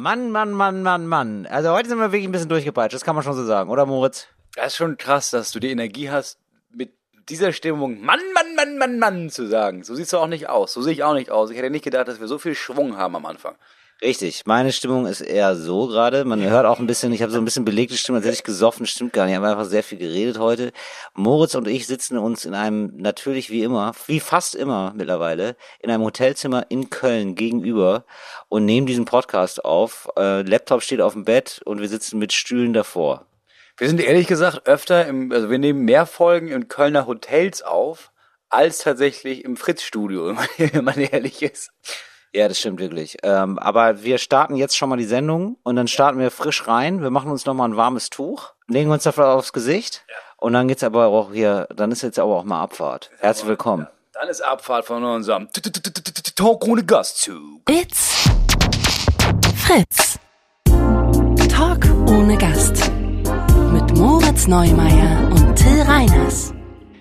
Mann, Mann, Mann, Mann, Mann. Also heute sind wir wirklich ein bisschen durchgepeitscht, das kann man schon so sagen, oder Moritz? Das ist schon krass, dass du die Energie hast, mit dieser Stimmung Mann, Mann, Mann, Mann, Mann zu sagen. So siehst du auch nicht aus. So sehe ich auch nicht aus. Ich hätte nicht gedacht, dass wir so viel Schwung haben am Anfang. Richtig, meine Stimmung ist eher so gerade. Man hört auch ein bisschen, ich habe so ein bisschen belegte Stimme, als hätte ich gesoffen, stimmt gar nicht. Ich habe einfach sehr viel geredet heute. Moritz und ich sitzen uns in einem, natürlich wie immer, wie fast immer mittlerweile, in einem Hotelzimmer in Köln gegenüber und nehmen diesen Podcast auf. Äh, Laptop steht auf dem Bett und wir sitzen mit Stühlen davor. Wir sind ehrlich gesagt öfter im, also wir nehmen mehr Folgen in Kölner Hotels auf, als tatsächlich im Fritz-Studio, wenn man ehrlich ist. Ja, das stimmt wirklich. Ähm, aber wir starten jetzt schon mal die Sendung und dann starten wir frisch rein. Wir machen uns nochmal ein warmes Tuch, legen uns dafür aufs Gesicht ja. und dann geht's aber auch hier, dann ist jetzt aber auch mal Abfahrt. Herzlich willkommen. Ja. Dann ist Abfahrt von unserem Talk ohne Gastzug. It's Fritz. Talk ohne Gast. Mit Moritz Neumeier und Till Reiners.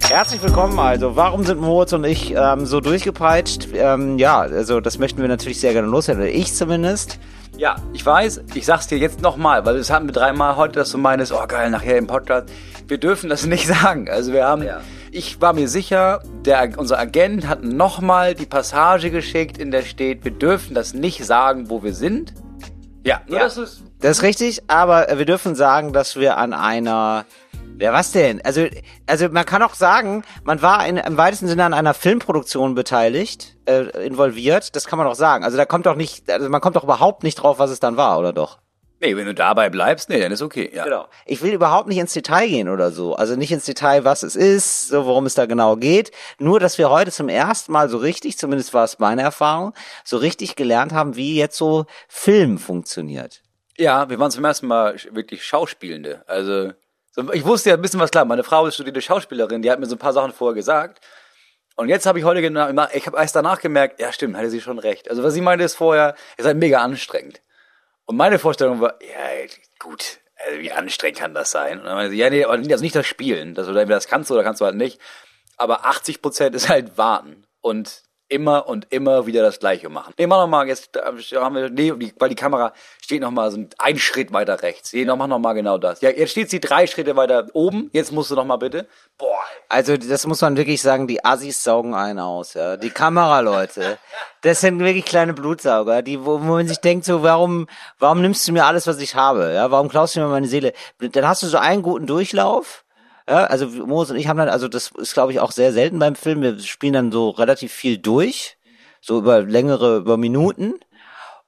Herzlich willkommen. Also, warum sind Moritz und ich ähm, so durchgepeitscht? Ähm, ja, also das möchten wir natürlich sehr gerne loswerden. Ich zumindest. Ja, ich weiß, ich sag's dir jetzt nochmal, weil das hatten wir dreimal heute, dass du meinst, oh geil, nachher im Podcast. Wir dürfen das nicht sagen. Also wir haben, ja. ich war mir sicher, der, unser Agent hat nochmal die Passage geschickt, in der steht, wir dürfen das nicht sagen, wo wir sind. Ja, ja. Das, ist das ist richtig, aber wir dürfen sagen, dass wir an einer Wer was denn? Also, also man kann auch sagen, man war in, im weitesten Sinne an einer Filmproduktion beteiligt, äh, involviert. Das kann man auch sagen. Also da kommt doch nicht, also man kommt doch überhaupt nicht drauf, was es dann war, oder doch? Nee, wenn du dabei bleibst, nee, dann ist okay, ja. Genau. Ich will überhaupt nicht ins Detail gehen oder so. Also nicht ins Detail, was es ist, so worum es da genau geht. Nur, dass wir heute zum ersten Mal so richtig, zumindest war es meine Erfahrung, so richtig gelernt haben, wie jetzt so Film funktioniert. Ja, wir waren zum ersten Mal wirklich Schauspielende. Also ich wusste ja ein bisschen was klar. Meine Frau ist studierte Schauspielerin, die hat mir so ein paar Sachen vorher gesagt. Und jetzt habe ich heute genau, ich habe erst danach gemerkt, ja stimmt, hatte sie schon recht. Also was sie meinte ist vorher, ist halt mega anstrengend. Und meine Vorstellung war, ja gut, also wie anstrengend kann das sein? Und dann meinte sie, ja nee, also nicht das Spielen, dass du das kannst oder kannst du halt nicht. Aber 80 Prozent ist halt warten. Und immer und immer wieder das Gleiche machen. Nee, mach nochmal, jetzt haben wir, nee, weil die Kamera steht nochmal so ein Schritt weiter rechts. Nee, noch, mach nochmal genau das. Ja, jetzt steht sie drei Schritte weiter oben, jetzt musst du nochmal bitte. Boah. Also, das muss man wirklich sagen, die Assis saugen einen aus, ja. Die Kameraleute, das sind wirklich kleine Blutsauger, die, wo, wo man sich denkt so, warum, warum nimmst du mir alles, was ich habe, ja? Warum klaust du mir meine Seele? Dann hast du so einen guten Durchlauf, ja, also Moos und ich haben dann, also das ist glaube ich auch sehr selten beim Film. Wir spielen dann so relativ viel durch, so über längere, über Minuten.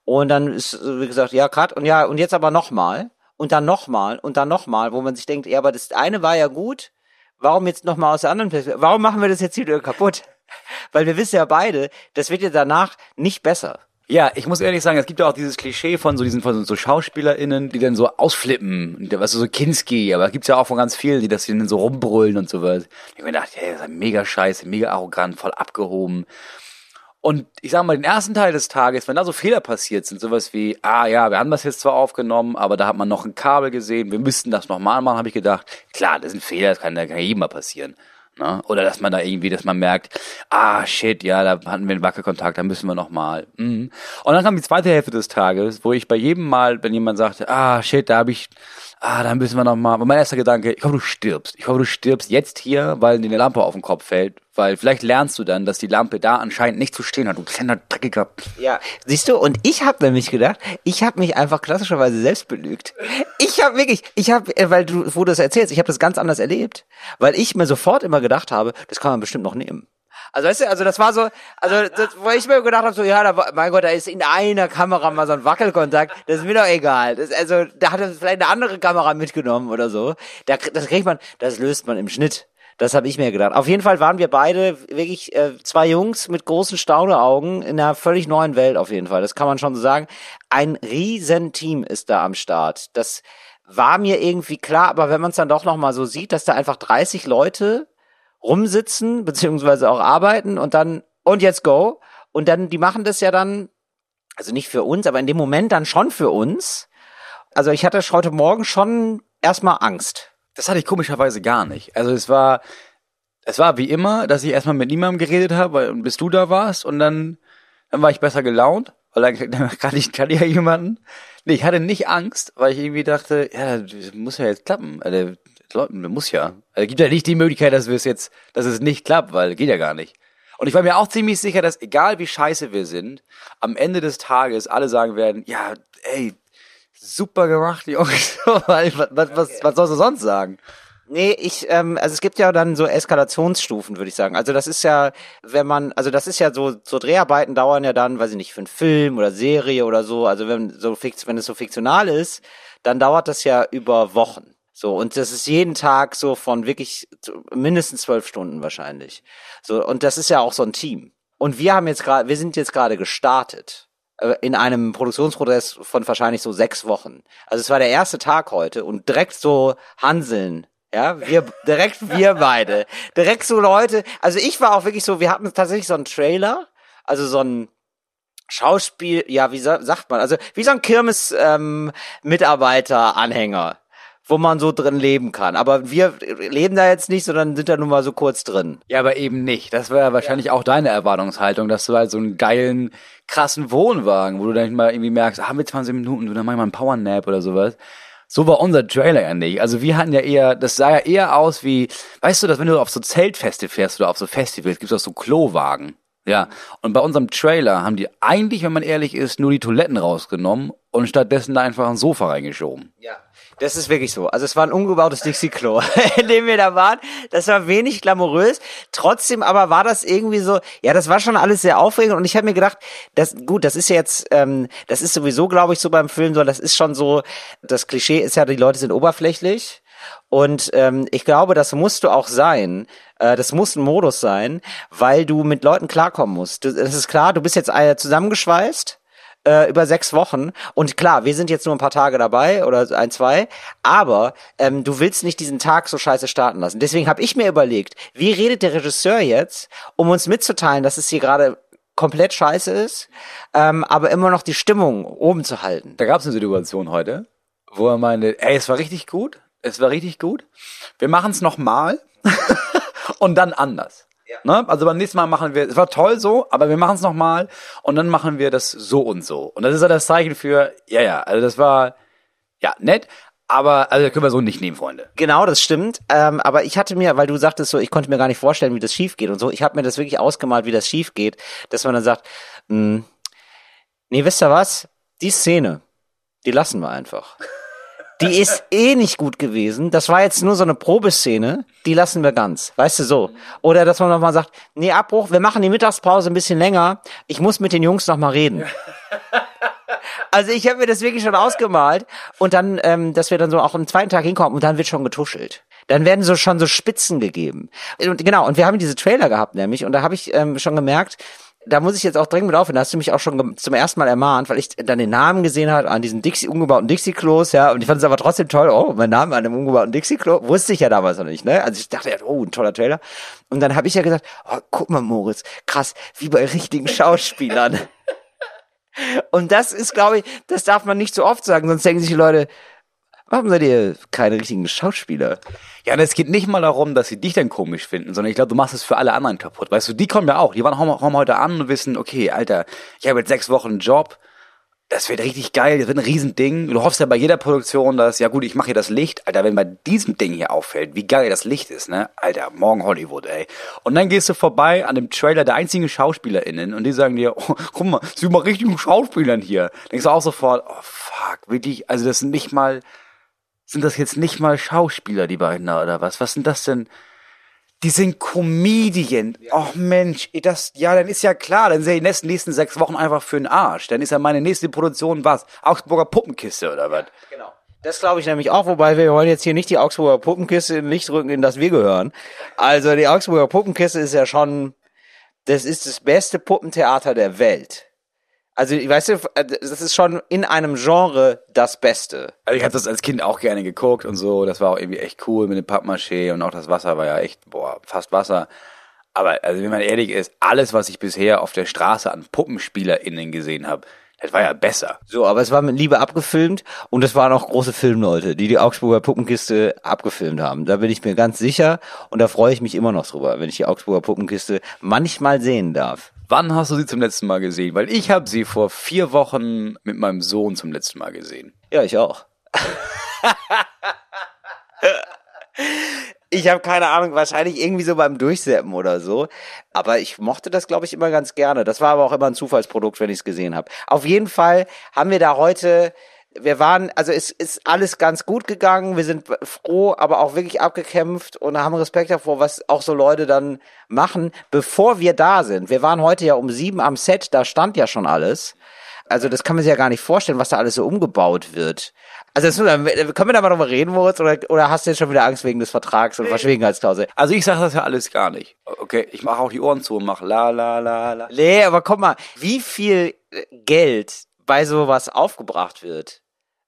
Und dann ist, wie gesagt, ja, Cut und ja, und jetzt aber nochmal und dann nochmal und dann nochmal, wo man sich denkt, ja, aber das eine war ja gut, warum jetzt nochmal aus der anderen Perspektive? Warum machen wir das jetzt wieder kaputt? Weil wir wissen ja beide, das wird ja danach nicht besser. Ja, ich muss ehrlich sagen, es gibt ja auch dieses Klischee von so diesen von so SchauspielerInnen, die dann so ausflippen, was so Kinski, aber es gibt's ja auch von ganz vielen, die das dann so rumbrüllen und so was. Ich mir gedacht, hey, das ist mega scheiße, mega arrogant, voll abgehoben. Und ich sag mal, den ersten Teil des Tages, wenn da so Fehler passiert sind, sowas wie, ah ja, wir haben das jetzt zwar aufgenommen, aber da hat man noch ein Kabel gesehen, wir müssten das nochmal machen, habe ich gedacht, klar, das ist ein Fehler, das kann, kann jedem mal passieren. Ne? Oder dass man da irgendwie, dass man merkt, ah shit, ja, da hatten wir einen Wackelkontakt, da müssen wir nochmal. Mhm. Und dann kam die zweite Hälfte des Tages, wo ich bei jedem Mal, wenn jemand sagte, ah shit, da habe ich, ah, da müssen wir nochmal. mein erster Gedanke, ich hoffe, du stirbst. Ich hoffe, du stirbst jetzt hier, weil dir eine Lampe auf den Kopf fällt. Weil vielleicht lernst du dann, dass die Lampe da anscheinend nicht zu stehen hat. Du kleiner dreckiger. Ja, siehst du, und ich habe nämlich gedacht, ich habe mich einfach klassischerweise selbst belügt. Ich habe wirklich, ich habe, äh, weil du, wo du das erzählst, ich habe das ganz anders erlebt. Weil ich mir sofort immer gedacht habe, das kann man bestimmt noch nehmen. Also weißt du, also das war so, also das, wo ich mir gedacht habe, so ja, da, mein Gott, da ist in einer Kamera mal so ein Wackelkontakt, das ist mir doch egal. Das, also da hat er vielleicht eine andere Kamera mitgenommen oder so. Da, das kriegt man, das löst man im Schnitt. Das habe ich mir gedacht. Auf jeden Fall waren wir beide wirklich äh, zwei Jungs mit großen Stauneaugen in einer völlig neuen Welt auf jeden Fall. Das kann man schon so sagen. Ein Riesenteam ist da am Start. Das war mir irgendwie klar, aber wenn man es dann doch noch mal so sieht, dass da einfach 30 Leute rumsitzen, beziehungsweise auch arbeiten und dann, und jetzt go. Und dann, die machen das ja dann, also nicht für uns, aber in dem Moment dann schon für uns. Also ich hatte heute Morgen schon erstmal Angst. Das hatte ich komischerweise gar nicht. Also es war, es war wie immer, dass ich erstmal mit niemandem geredet habe, bis du da warst und dann, dann war ich besser gelaunt. Weil dann, dann kann ich, kann ja jemanden. Nee, ich hatte nicht Angst, weil ich irgendwie dachte, ja, das muss ja jetzt klappen. Also, Leute, muss ja. Also, gibt ja nicht die Möglichkeit, dass wir es jetzt, dass es nicht klappt, weil geht ja gar nicht. Und ich war mir auch ziemlich sicher, dass egal wie scheiße wir sind, am Ende des Tages alle sagen werden, ja, ey, super gemacht, Jungs. was, was, was, was sollst du sonst sagen? Nee, ich, ähm, also es gibt ja dann so Eskalationsstufen, würde ich sagen. Also das ist ja, wenn man, also das ist ja so, so Dreharbeiten dauern ja dann, weiß ich nicht, für einen Film oder Serie oder so. Also wenn so fix, wenn es so fiktional ist, dann dauert das ja über Wochen. So, und das ist jeden Tag so von wirklich mindestens zwölf Stunden wahrscheinlich. So, und das ist ja auch so ein Team. Und wir haben jetzt gerade, wir sind jetzt gerade gestartet äh, in einem Produktionsprozess von wahrscheinlich so sechs Wochen. Also es war der erste Tag heute und direkt so Hanseln ja, wir, direkt wir beide. Direkt so Leute. Also ich war auch wirklich so, wir hatten tatsächlich so einen Trailer, also so ein Schauspiel, ja, wie sagt man, also wie so ein Kirmes-Mitarbeiter-Anhänger, ähm, wo man so drin leben kann. Aber wir leben da jetzt nicht, sondern sind da nur mal so kurz drin. Ja, aber eben nicht. Das wäre ja wahrscheinlich ja. auch deine Erwartungshaltung, dass du halt so einen geilen, krassen Wohnwagen, wo du dann mal irgendwie merkst, ah, mit 20 Minuten, du dann mach ich mal einen Powernap oder sowas. So war unser Trailer ja nicht. Also wir hatten ja eher, das sah ja eher aus wie, weißt du, dass wenn du auf so Zeltfeste fährst oder auf so Festivals, gibt es auch so Klowagen. Ja, und bei unserem Trailer haben die eigentlich, wenn man ehrlich ist, nur die Toiletten rausgenommen und stattdessen da einfach ein Sofa reingeschoben. Ja. Das ist wirklich so. Also es war ein umgebautes Dixie-Klo, in dem wir da waren. Das war wenig glamourös. Trotzdem aber war das irgendwie so, ja, das war schon alles sehr aufregend und ich habe mir gedacht, das gut, das ist jetzt, ähm, das ist sowieso, glaube ich, so beim Film so, das ist schon so, das Klischee ist ja, die Leute sind oberflächlich. Und ähm, ich glaube, das musst du auch sein. Äh, das muss ein Modus sein, weil du mit Leuten klarkommen musst. Das ist klar, du bist jetzt äh, zusammengeschweißt äh, über sechs Wochen. Und klar, wir sind jetzt nur ein paar Tage dabei oder ein, zwei, aber ähm, du willst nicht diesen Tag so scheiße starten lassen. Deswegen habe ich mir überlegt, wie redet der Regisseur jetzt, um uns mitzuteilen, dass es hier gerade komplett scheiße ist, ähm, aber immer noch die Stimmung oben zu halten. Da gab es eine Situation heute, wo er meinte, ey, es war richtig gut, es war richtig gut. Wir machen es nochmal und dann anders. Ne? Also beim nächsten Mal machen wir, es war toll so, aber wir machen es nochmal und dann machen wir das so und so. Und das ist ja das Zeichen für, ja, ja, also das war, ja, nett, aber also können wir so nicht nehmen, Freunde. Genau, das stimmt. Ähm, aber ich hatte mir, weil du sagtest so, ich konnte mir gar nicht vorstellen, wie das schief geht und so. Ich habe mir das wirklich ausgemalt, wie das schief geht, dass man dann sagt, mh, hm, nee, wisst ihr was? Die Szene, die lassen wir einfach die ist eh nicht gut gewesen. Das war jetzt nur so eine Probeszene, die lassen wir ganz. Weißt du so? Oder dass man nochmal sagt, nee, Abbruch, wir machen die Mittagspause ein bisschen länger. Ich muss mit den Jungs nochmal reden. Also ich habe mir das wirklich schon ausgemalt und dann, ähm, dass wir dann so auch am zweiten Tag hinkommen und dann wird schon getuschelt. Dann werden so schon so Spitzen gegeben. Und genau, und wir haben diese Trailer gehabt nämlich und da habe ich ähm, schon gemerkt, da muss ich jetzt auch dringend mit aufhören. Da hast du mich auch schon zum ersten Mal ermahnt, weil ich dann den Namen gesehen habe an diesen Dixie, umgebauten Dixie-Klos, ja. Und ich fand es aber trotzdem toll. Oh, mein Name an einem umgebauten Dixie-Klo. Wusste ich ja damals noch nicht, ne? Also ich dachte ja, oh, ein toller Trailer. Und dann habe ich ja gesagt, oh, guck mal, Moritz, krass, wie bei richtigen Schauspielern. Und das ist, glaube ich, das darf man nicht so oft sagen, sonst denken sich die Leute, Warum seid ihr keine richtigen Schauspieler? Ja, und es geht nicht mal darum, dass sie dich dann komisch finden, sondern ich glaube, du machst es für alle anderen kaputt. Weißt du, die kommen ja auch. Die waren kommen heute an und wissen, okay, Alter, ich habe jetzt sechs Wochen einen Job. Das wird richtig geil, das wird ein Riesending. Du hoffst ja bei jeder Produktion, dass, ja gut, ich mache hier das Licht. Alter, wenn bei diesem Ding hier auffällt, wie geil das Licht ist, ne? Alter, morgen Hollywood, ey. Und dann gehst du vorbei an dem Trailer der einzigen SchauspielerInnen und die sagen dir, oh, guck mal, sind mal richtigen Schauspielern hier. Denkst du auch sofort, oh fuck, wirklich, also das sind nicht mal sind das jetzt nicht mal Schauspieler, die beiden da, oder was? Was sind das denn? Die sind Comedian. Och Mensch, das, ja, dann ist ja klar, dann sind die nächsten, nächsten sechs Wochen einfach für den Arsch. Dann ist ja meine nächste Produktion was? Augsburger Puppenkiste oder was? Genau. Das glaube ich nämlich auch, wobei wir wollen jetzt hier nicht die Augsburger Puppenkiste in Licht rücken, in das wir gehören. Also die Augsburger Puppenkiste ist ja schon, das ist das beste Puppentheater der Welt. Also, weißt du, äh, das ist schon in einem Genre das Beste. Also ich habe das als Kind auch gerne geguckt und so. Das war auch irgendwie echt cool mit dem Pappmaché und auch das Wasser war ja echt, boah, fast Wasser. Aber also wenn man ehrlich ist, alles, was ich bisher auf der Straße an PuppenspielerInnen gesehen habe, das war ja besser. So, aber es war mit Liebe abgefilmt und es waren auch große Filmleute, die die Augsburger Puppenkiste abgefilmt haben. Da bin ich mir ganz sicher und da freue ich mich immer noch drüber, wenn ich die Augsburger Puppenkiste manchmal sehen darf. Wann hast du sie zum letzten Mal gesehen? Weil ich habe sie vor vier Wochen mit meinem Sohn zum letzten Mal gesehen. Ja, ich auch. Ich habe keine Ahnung, wahrscheinlich irgendwie so beim Durchseppen oder so. Aber ich mochte das, glaube ich, immer ganz gerne. Das war aber auch immer ein Zufallsprodukt, wenn ich es gesehen habe. Auf jeden Fall haben wir da heute, wir waren, also es ist alles ganz gut gegangen. Wir sind froh, aber auch wirklich abgekämpft und haben Respekt davor, was auch so Leute dann machen, bevor wir da sind. Wir waren heute ja um sieben am Set, da stand ja schon alles. Also das kann man sich ja gar nicht vorstellen, was da alles so umgebaut wird. Also das, können wir da mal drüber reden, Moritz, oder, oder hast du jetzt schon wieder Angst wegen des Vertrags und Verschwiegenheitsklausel? Also ich sage das ja alles gar nicht. Okay, ich mache auch die Ohren zu und mache la la la la. Nee, aber guck mal, wie viel Geld bei sowas aufgebracht wird.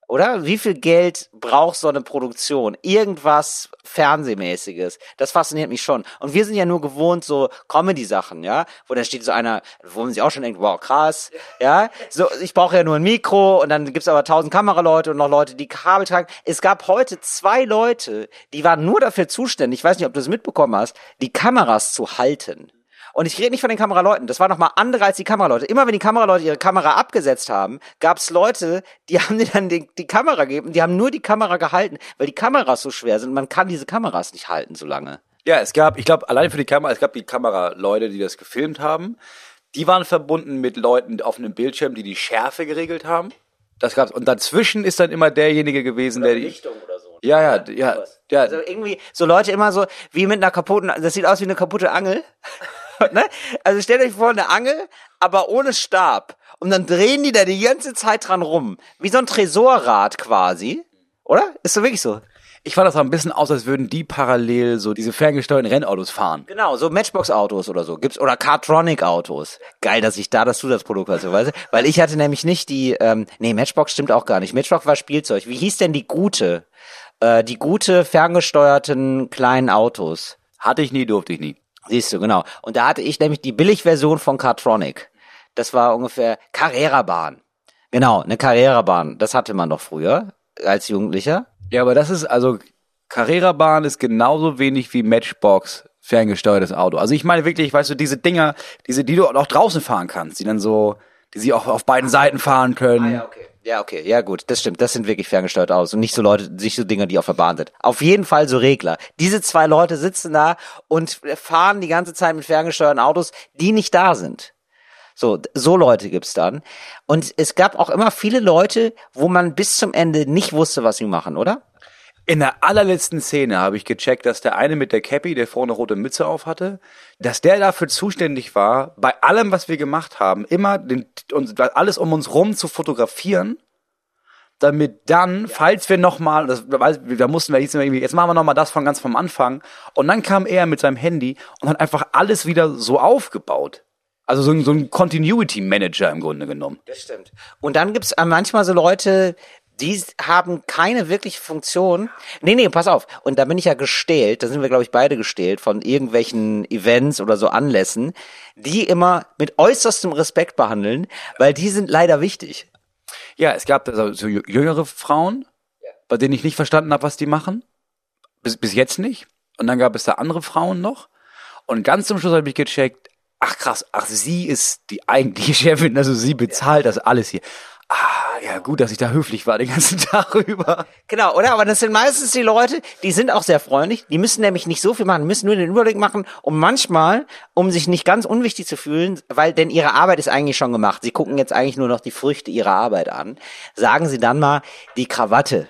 Oder? Wie viel Geld braucht so eine Produktion? Irgendwas Fernsehmäßiges. Das fasziniert mich schon. Und wir sind ja nur gewohnt, so Comedy-Sachen, ja? Wo dann steht so einer, wo man sich auch schon denkt, wow, krass, ja? So, ich brauche ja nur ein Mikro und dann gibt's aber tausend Kameraleute und noch Leute, die Kabel tragen. Es gab heute zwei Leute, die waren nur dafür zuständig, ich weiß nicht, ob du es mitbekommen hast, die Kameras zu halten. Und ich rede nicht von den Kameraleuten. Das war nochmal andere als die Kameraleute. Immer wenn die Kameraleute ihre Kamera abgesetzt haben, gab es Leute, die haben dir dann die, die Kamera gegeben. Die haben nur die Kamera gehalten, weil die Kameras so schwer sind. Man kann diese Kameras nicht halten so lange. Ja, es gab, ich glaube, allein für die Kamera, es gab die Kameraleute, die das gefilmt haben. Die waren verbunden mit Leuten auf einem Bildschirm, die die Schärfe geregelt haben. Das gab's. Und dazwischen ist dann immer derjenige gewesen, der die. oder so. Ja, ja, ja, ja. Also irgendwie so Leute immer so wie mit einer kaputten, das sieht aus wie eine kaputte Angel. ne? Also stellt euch vor, eine Angel, aber ohne Stab. Und dann drehen die da die ganze Zeit dran rum. Wie so ein Tresorrad quasi. Oder? Ist so wirklich so. Ich fand das auch ein bisschen aus, als würden die parallel so diese ferngesteuerten Rennautos fahren. Genau, so Matchbox-Autos oder so gibt's oder Cartronic-Autos. Geil, dass ich da das Zusatzprodukt hatte, weißt du? Weil ich hatte nämlich nicht die, ähm, nee, Matchbox stimmt auch gar nicht. Matchbox war Spielzeug. Wie hieß denn die gute? Äh, die gute ferngesteuerten kleinen Autos. Hatte ich nie, durfte ich nie. Siehst du, genau. Und da hatte ich nämlich die Billigversion von Cartronic. Das war ungefähr Carrera-Bahn. Genau, eine Carrera-Bahn. Das hatte man noch früher als Jugendlicher. Ja, aber das ist also Carrera-Bahn ist genauso wenig wie Matchbox ferngesteuertes Auto. Also ich meine wirklich, weißt du, diese Dinger, diese, die du auch draußen fahren kannst, die dann so, die sie auch auf beiden Seiten fahren können. Ah, okay. Ja, okay, ja gut, das stimmt. Das sind wirklich ferngesteuert aus und nicht so Leute, nicht so Dinger, die auf der Bahn sind. Auf jeden Fall so Regler. Diese zwei Leute sitzen da und fahren die ganze Zeit mit ferngesteuerten Autos, die nicht da sind. So, so Leute gibt's dann. Und es gab auch immer viele Leute, wo man bis zum Ende nicht wusste, was sie machen, oder? In der allerletzten Szene habe ich gecheckt, dass der eine mit der Cappy, der vorne rote Mütze auf hatte, dass der dafür zuständig war, bei allem, was wir gemacht haben, immer den, uns, alles um uns rum zu fotografieren, damit dann, falls wir nochmal, da mussten wir jetzt, jetzt machen wir nochmal das von ganz vom Anfang, und dann kam er mit seinem Handy und hat einfach alles wieder so aufgebaut. Also so ein, so ein Continuity Manager im Grunde genommen. Das stimmt. Und dann gibt's manchmal so Leute, die haben keine wirkliche Funktion. Nee, nee, pass auf. Und da bin ich ja gestählt, da sind wir, glaube ich, beide gestählt von irgendwelchen Events oder so Anlässen, die immer mit äußerstem Respekt behandeln, weil die sind leider wichtig. Ja, es gab also so jüngere Frauen, bei denen ich nicht verstanden habe, was die machen. Bis, bis jetzt nicht. Und dann gab es da andere Frauen noch. Und ganz zum Schluss habe ich gecheckt, ach krass, ach, sie ist die eigentliche Chefin, also sie bezahlt das alles hier. Ah, ja, gut, dass ich da höflich war den ganzen Tag über. Genau, oder? Aber das sind meistens die Leute, die sind auch sehr freundlich. Die müssen nämlich nicht so viel machen, müssen nur den Überblick machen, um manchmal, um sich nicht ganz unwichtig zu fühlen, weil denn ihre Arbeit ist eigentlich schon gemacht. Sie gucken jetzt eigentlich nur noch die Früchte ihrer Arbeit an. Sagen sie dann mal die Krawatte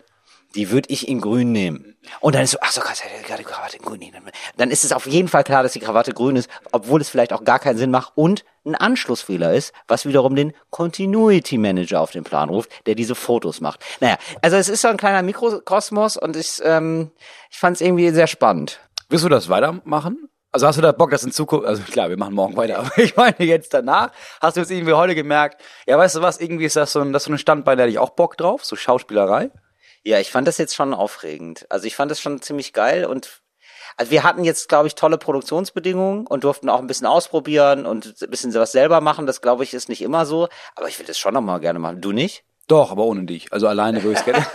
die würde ich in grün nehmen. Und dann ist so, ach so, er gerade Krawatte in grün nehmen. Dann ist es auf jeden Fall klar, dass die Krawatte grün ist, obwohl es vielleicht auch gar keinen Sinn macht und ein Anschlussfehler ist, was wiederum den Continuity Manager auf den Plan ruft, der diese Fotos macht. Naja, also es ist so ein kleiner Mikrokosmos und ich, ähm, ich fand es irgendwie sehr spannend. Willst du das weitermachen? Also hast du da Bock, das in Zukunft, also klar, wir machen morgen weiter, aber ich meine jetzt danach, hast du jetzt irgendwie heute gemerkt, ja, weißt du was, irgendwie ist das so ein, das so ein Standbein, da hätte ich auch Bock drauf, so Schauspielerei? Ja, ich fand das jetzt schon aufregend. Also ich fand das schon ziemlich geil und also wir hatten jetzt, glaube ich, tolle Produktionsbedingungen und durften auch ein bisschen ausprobieren und ein bisschen was selber machen. Das, glaube ich, ist nicht immer so. Aber ich will das schon noch mal gerne machen. Du nicht? Doch, aber ohne dich. Also alleine würde ich gerne.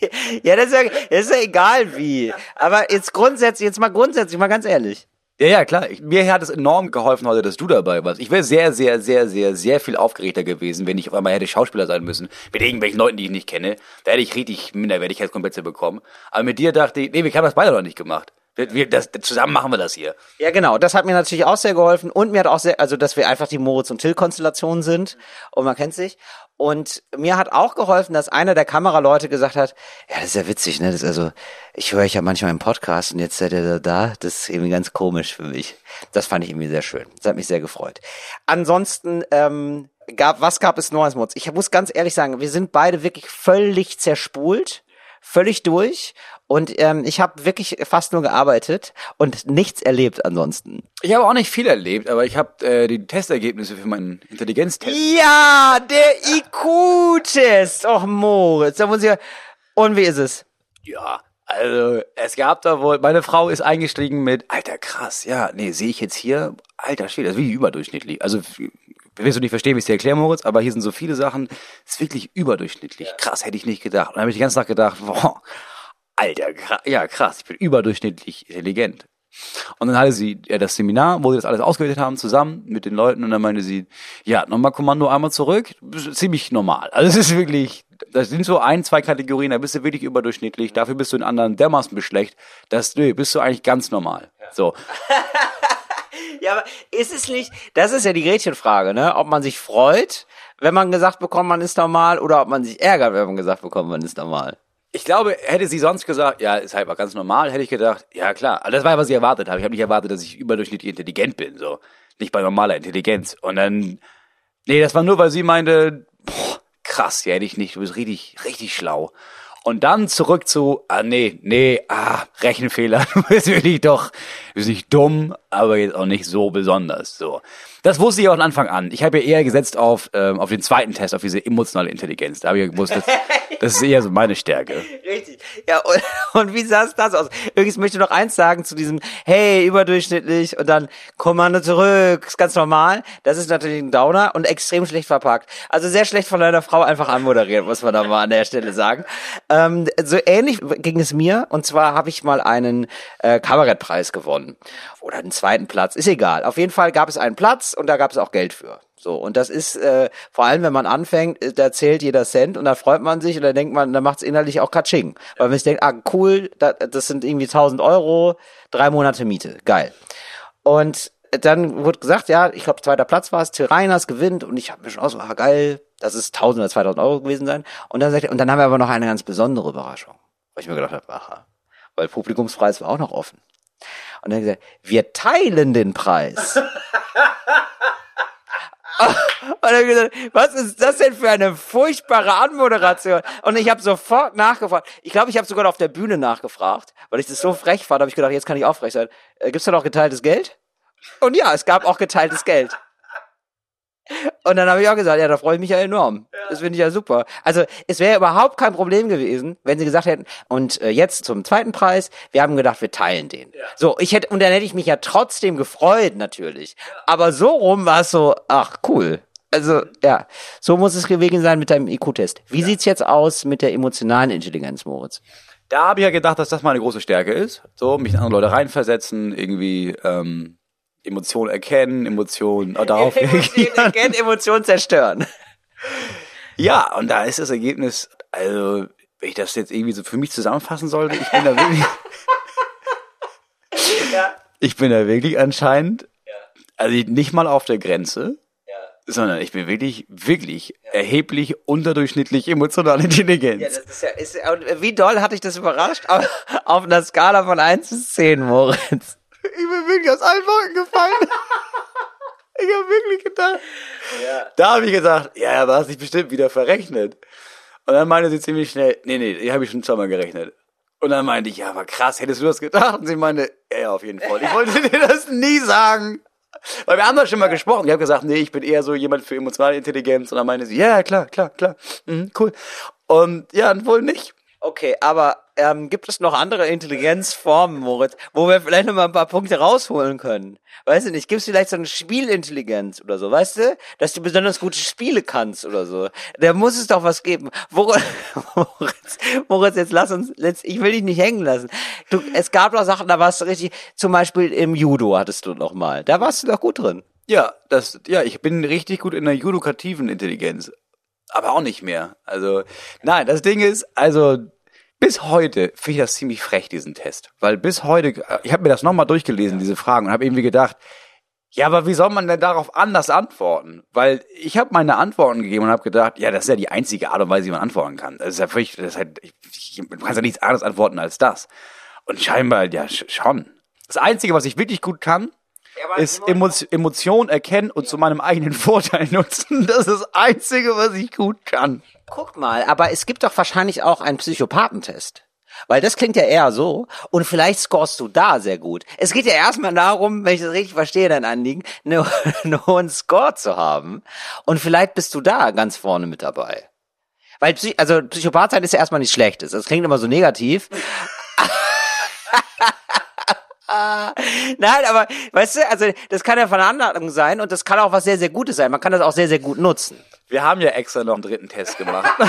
ja, das ist ja, das ist ja egal wie. Aber jetzt grundsätzlich, jetzt mal grundsätzlich, mal ganz ehrlich. Ja, ja, klar. Ich, mir hat es enorm geholfen heute, dass du dabei warst. Ich wäre sehr, sehr, sehr, sehr, sehr viel aufgeregter gewesen, wenn ich auf einmal hätte Schauspieler sein müssen. Mit irgendwelchen Leuten, die ich nicht kenne. Da hätte ich richtig Minderwertigkeitskomplexe bekommen. Aber mit dir dachte ich, nee, wir haben das beide noch nicht gemacht. Wir, wir, das, zusammen machen wir das hier. Ja, genau. Das hat mir natürlich auch sehr geholfen. Und mir hat auch sehr, also, dass wir einfach die Moritz und Till-Konstellation sind. Und man kennt sich. Und mir hat auch geholfen, dass einer der Kameraleute gesagt hat, ja, das ist ja witzig, ne? Das ist also, ich höre euch ja manchmal im Podcast und jetzt seid ihr da. Das ist irgendwie ganz komisch für mich. Das fand ich irgendwie sehr schön. Das hat mich sehr gefreut. Ansonsten, ähm, gab, was gab es Neues, Moritz? Ich muss ganz ehrlich sagen, wir sind beide wirklich völlig zerspult, völlig durch. Und ähm, ich habe wirklich fast nur gearbeitet und nichts erlebt ansonsten. Ich habe auch nicht viel erlebt, aber ich habe äh, die Testergebnisse für meinen Intelligenztest. Ja, der IQ-Test. Och, Moritz, da muss ich ja... Und wie ist es? Ja, also es gab da wohl, meine Frau ist eingestiegen mit, alter krass, ja, nee, sehe ich jetzt hier, alter Schwede, das ist wirklich überdurchschnittlich. Also willst du nicht verstehen, wie ich es dir erkläre, Moritz, aber hier sind so viele Sachen, ist wirklich überdurchschnittlich. Krass, hätte ich nicht gedacht. Und dann habe ich die ganze Tag gedacht, boah, alter, ja krass, ich bin überdurchschnittlich intelligent. Und dann hatte sie ja, das Seminar, wo sie das alles ausgewertet haben, zusammen mit den Leuten. Und dann meinte sie, ja, nochmal Kommando einmal zurück. Ziemlich normal. Also es ist wirklich, das sind so ein, zwei Kategorien, da bist du wirklich überdurchschnittlich. Dafür bist du in anderen dermaßen beschlecht. Das, nö, bist du eigentlich ganz normal. So. Ja, aber ist es nicht, das ist ja die Gretchenfrage, ne? Ob man sich freut, wenn man gesagt bekommt, man ist normal, oder ob man sich ärgert, wenn man gesagt bekommt, man ist normal. Ich glaube, hätte sie sonst gesagt, ja, ist halt mal ganz normal, hätte ich gedacht, ja klar. Aber das war, was ich erwartet habe. Ich habe nicht erwartet, dass ich überdurchschnittlich intelligent bin, so. Nicht bei normaler Intelligenz. Und dann, nee, das war nur, weil sie meinte, boah, krass, ja, hätte ich nicht, du bist richtig, richtig schlau. Und dann zurück zu, ah nee, nee, ah, Rechenfehler, du bist wirklich doch, du bist nicht dumm, aber jetzt auch nicht so besonders, so. Das wusste ich auch von Anfang an. Ich habe ja eher gesetzt auf, ähm, auf den zweiten Test, auf diese emotionale Intelligenz. Da habe ich ja gewusst, das, das ist eher so meine Stärke. Richtig. Ja, und, und wie sah es das aus? Übrigens möchte ich noch eins sagen zu diesem, hey, überdurchschnittlich und dann Kommando zurück, ist ganz normal. Das ist natürlich ein Downer und extrem schlecht verpackt. Also sehr schlecht von deiner Frau einfach anmoderiert, muss man da mal an der Stelle sagen. Ähm, so ähnlich ging es mir und zwar habe ich mal einen äh, Kabarettpreis gewonnen. Oder einen zweiten Platz, ist egal. Auf jeden Fall gab es einen Platz und da gab es auch Geld für. So, und das ist, äh, vor allem wenn man anfängt, äh, da zählt jeder Cent und da freut man sich und da denkt man, da macht es innerlich auch Katsching. Weil man sich denkt, ah, cool, da, das sind irgendwie 1000 Euro, drei Monate Miete, geil. Und dann wurde gesagt, ja, ich glaube, zweiter Platz war es, Till Reiners gewinnt und ich habe mir schon auch so, ah, geil, das ist 1000 oder 2000 Euro gewesen sein. Und dann sagt und dann haben wir aber noch eine ganz besondere Überraschung. Weil ich mir gedacht habe, aha, weil Publikumspreis war auch noch offen. Und dann er gesagt, wir teilen den Preis. Und dann gesagt, was ist das denn für eine furchtbare Anmoderation? Und ich habe sofort nachgefragt. Ich glaube, ich habe sogar auf der Bühne nachgefragt, weil ich das so frech fand. habe ich gedacht, jetzt kann ich auch frech sein. Äh, gibt's da noch geteiltes Geld? Und ja, es gab auch geteiltes Geld. Und dann habe ich auch gesagt, ja, da freue ich mich ja enorm. Das finde ich ja super. Also es wäre überhaupt kein Problem gewesen, wenn sie gesagt hätten, und äh, jetzt zum zweiten Preis, wir haben gedacht, wir teilen den. So, ich hätte, und dann hätte ich mich ja trotzdem gefreut, natürlich. Aber so rum war es so, ach, cool. Also, ja, so muss es gewesen sein mit deinem IQ-Test. Wie sieht's jetzt aus mit der emotionalen Intelligenz, Moritz? Da habe ich ja gedacht, dass das meine große Stärke ist. So, mich in andere Leute reinversetzen, irgendwie ähm, Emotionen erkennen, Emotionen äh, darauf Emotionen erkennen, Emotionen zerstören. Ja, und da ist das Ergebnis, also, wenn ich das jetzt irgendwie so für mich zusammenfassen sollte, ich bin da wirklich, Ja. ich bin da wirklich anscheinend, also nicht mal auf der Grenze, sondern ich bin wirklich, wirklich erheblich unterdurchschnittlich emotional intelligent. Ja, das ist ja, ist, wie doll hat dich das überrascht? Auf, auf einer Skala von 1 bis 10, Moritz. Ich bin wirklich aus allen Wolken gefallen. ich habe wirklich gedacht. Da habe ich gesagt, ja, da hast dich bestimmt wieder verrechnet. Und dann meinte sie ziemlich schnell, nee, nee, die habe ich schon zweimal gerechnet. Und dann meinte ich, ja, aber krass, hättest du das gedacht? Und sie meinte, ja, ja, auf jeden Fall. Ich wollte dir das nie sagen. Weil wir haben da schon mal gesprochen. Ich habe gesagt, nee, ich bin eher so jemand für emotionale Intelligenz. Und dann meinte sie, ja, ja, klar, klar, klar. Mhm, cool. Und ja, wohl nicht. Okay, aber ähm, gibt es noch andere Intelligenzformen, Moritz, wo wir vielleicht noch mal ein paar Punkte rausholen können? Weißt du nicht, gibt es vielleicht so eine Spielintelligenz oder so, weißt du? Dass du besonders gute Spiele kannst oder so. Da muss es doch was geben. Moritz, Moritz, Moritz jetzt lass uns, let's, ich will dich nicht hängen lassen. Du, es gab doch Sachen, da warst du richtig, zum Beispiel im Judo hattest du noch mal. Da warst du doch gut drin. Ja, das, ja, ich bin richtig gut in der judokativen Intelligenz. Aber auch nicht mehr. Also, nein, das Ding ist, also, bis heute finde ich das ziemlich frech, diesen Test. Weil bis heute, ich habe mir das nochmal durchgelesen, diese Fragen, und habe irgendwie gedacht, ja, aber wie soll man denn darauf anders antworten? Weil ich habe meine Antworten gegeben und habe gedacht, ja, das ist ja die einzige Art und Weise, wie man antworten kann. Das ist ja völlig, das ist halt, ich, ich, du kannst ja nichts anderes antworten als das. Und scheinbar, ja, sch- schon. Das Einzige, was ich wirklich gut kann, ist Emo Emotion erkennen und zu meinem eigenen Vorteil nutzen. Das ist das Einzige, was ich gut kann. Guck mal, aber es gibt doch wahrscheinlich auch einen Psychopathentest. Weil das klingt ja eher so. Und vielleicht scorest du da sehr gut. Es geht ja erstmal darum, wenn ich das richtig verstehe, dein Anliegen, eine- einen hohen Score zu haben. Und vielleicht bist du da ganz vorne mit dabei. Weil, Psy also Psychopath sein ist ja erstmal nichts Schlechtes. Das klingt immer so negativ. Nein, aber weißt du, also das kann ja Veranlagung sein und das kann auch was sehr, sehr Gutes sein. Man kann das auch sehr, sehr gut nutzen. Wir haben ja extra noch einen dritten Test gemacht.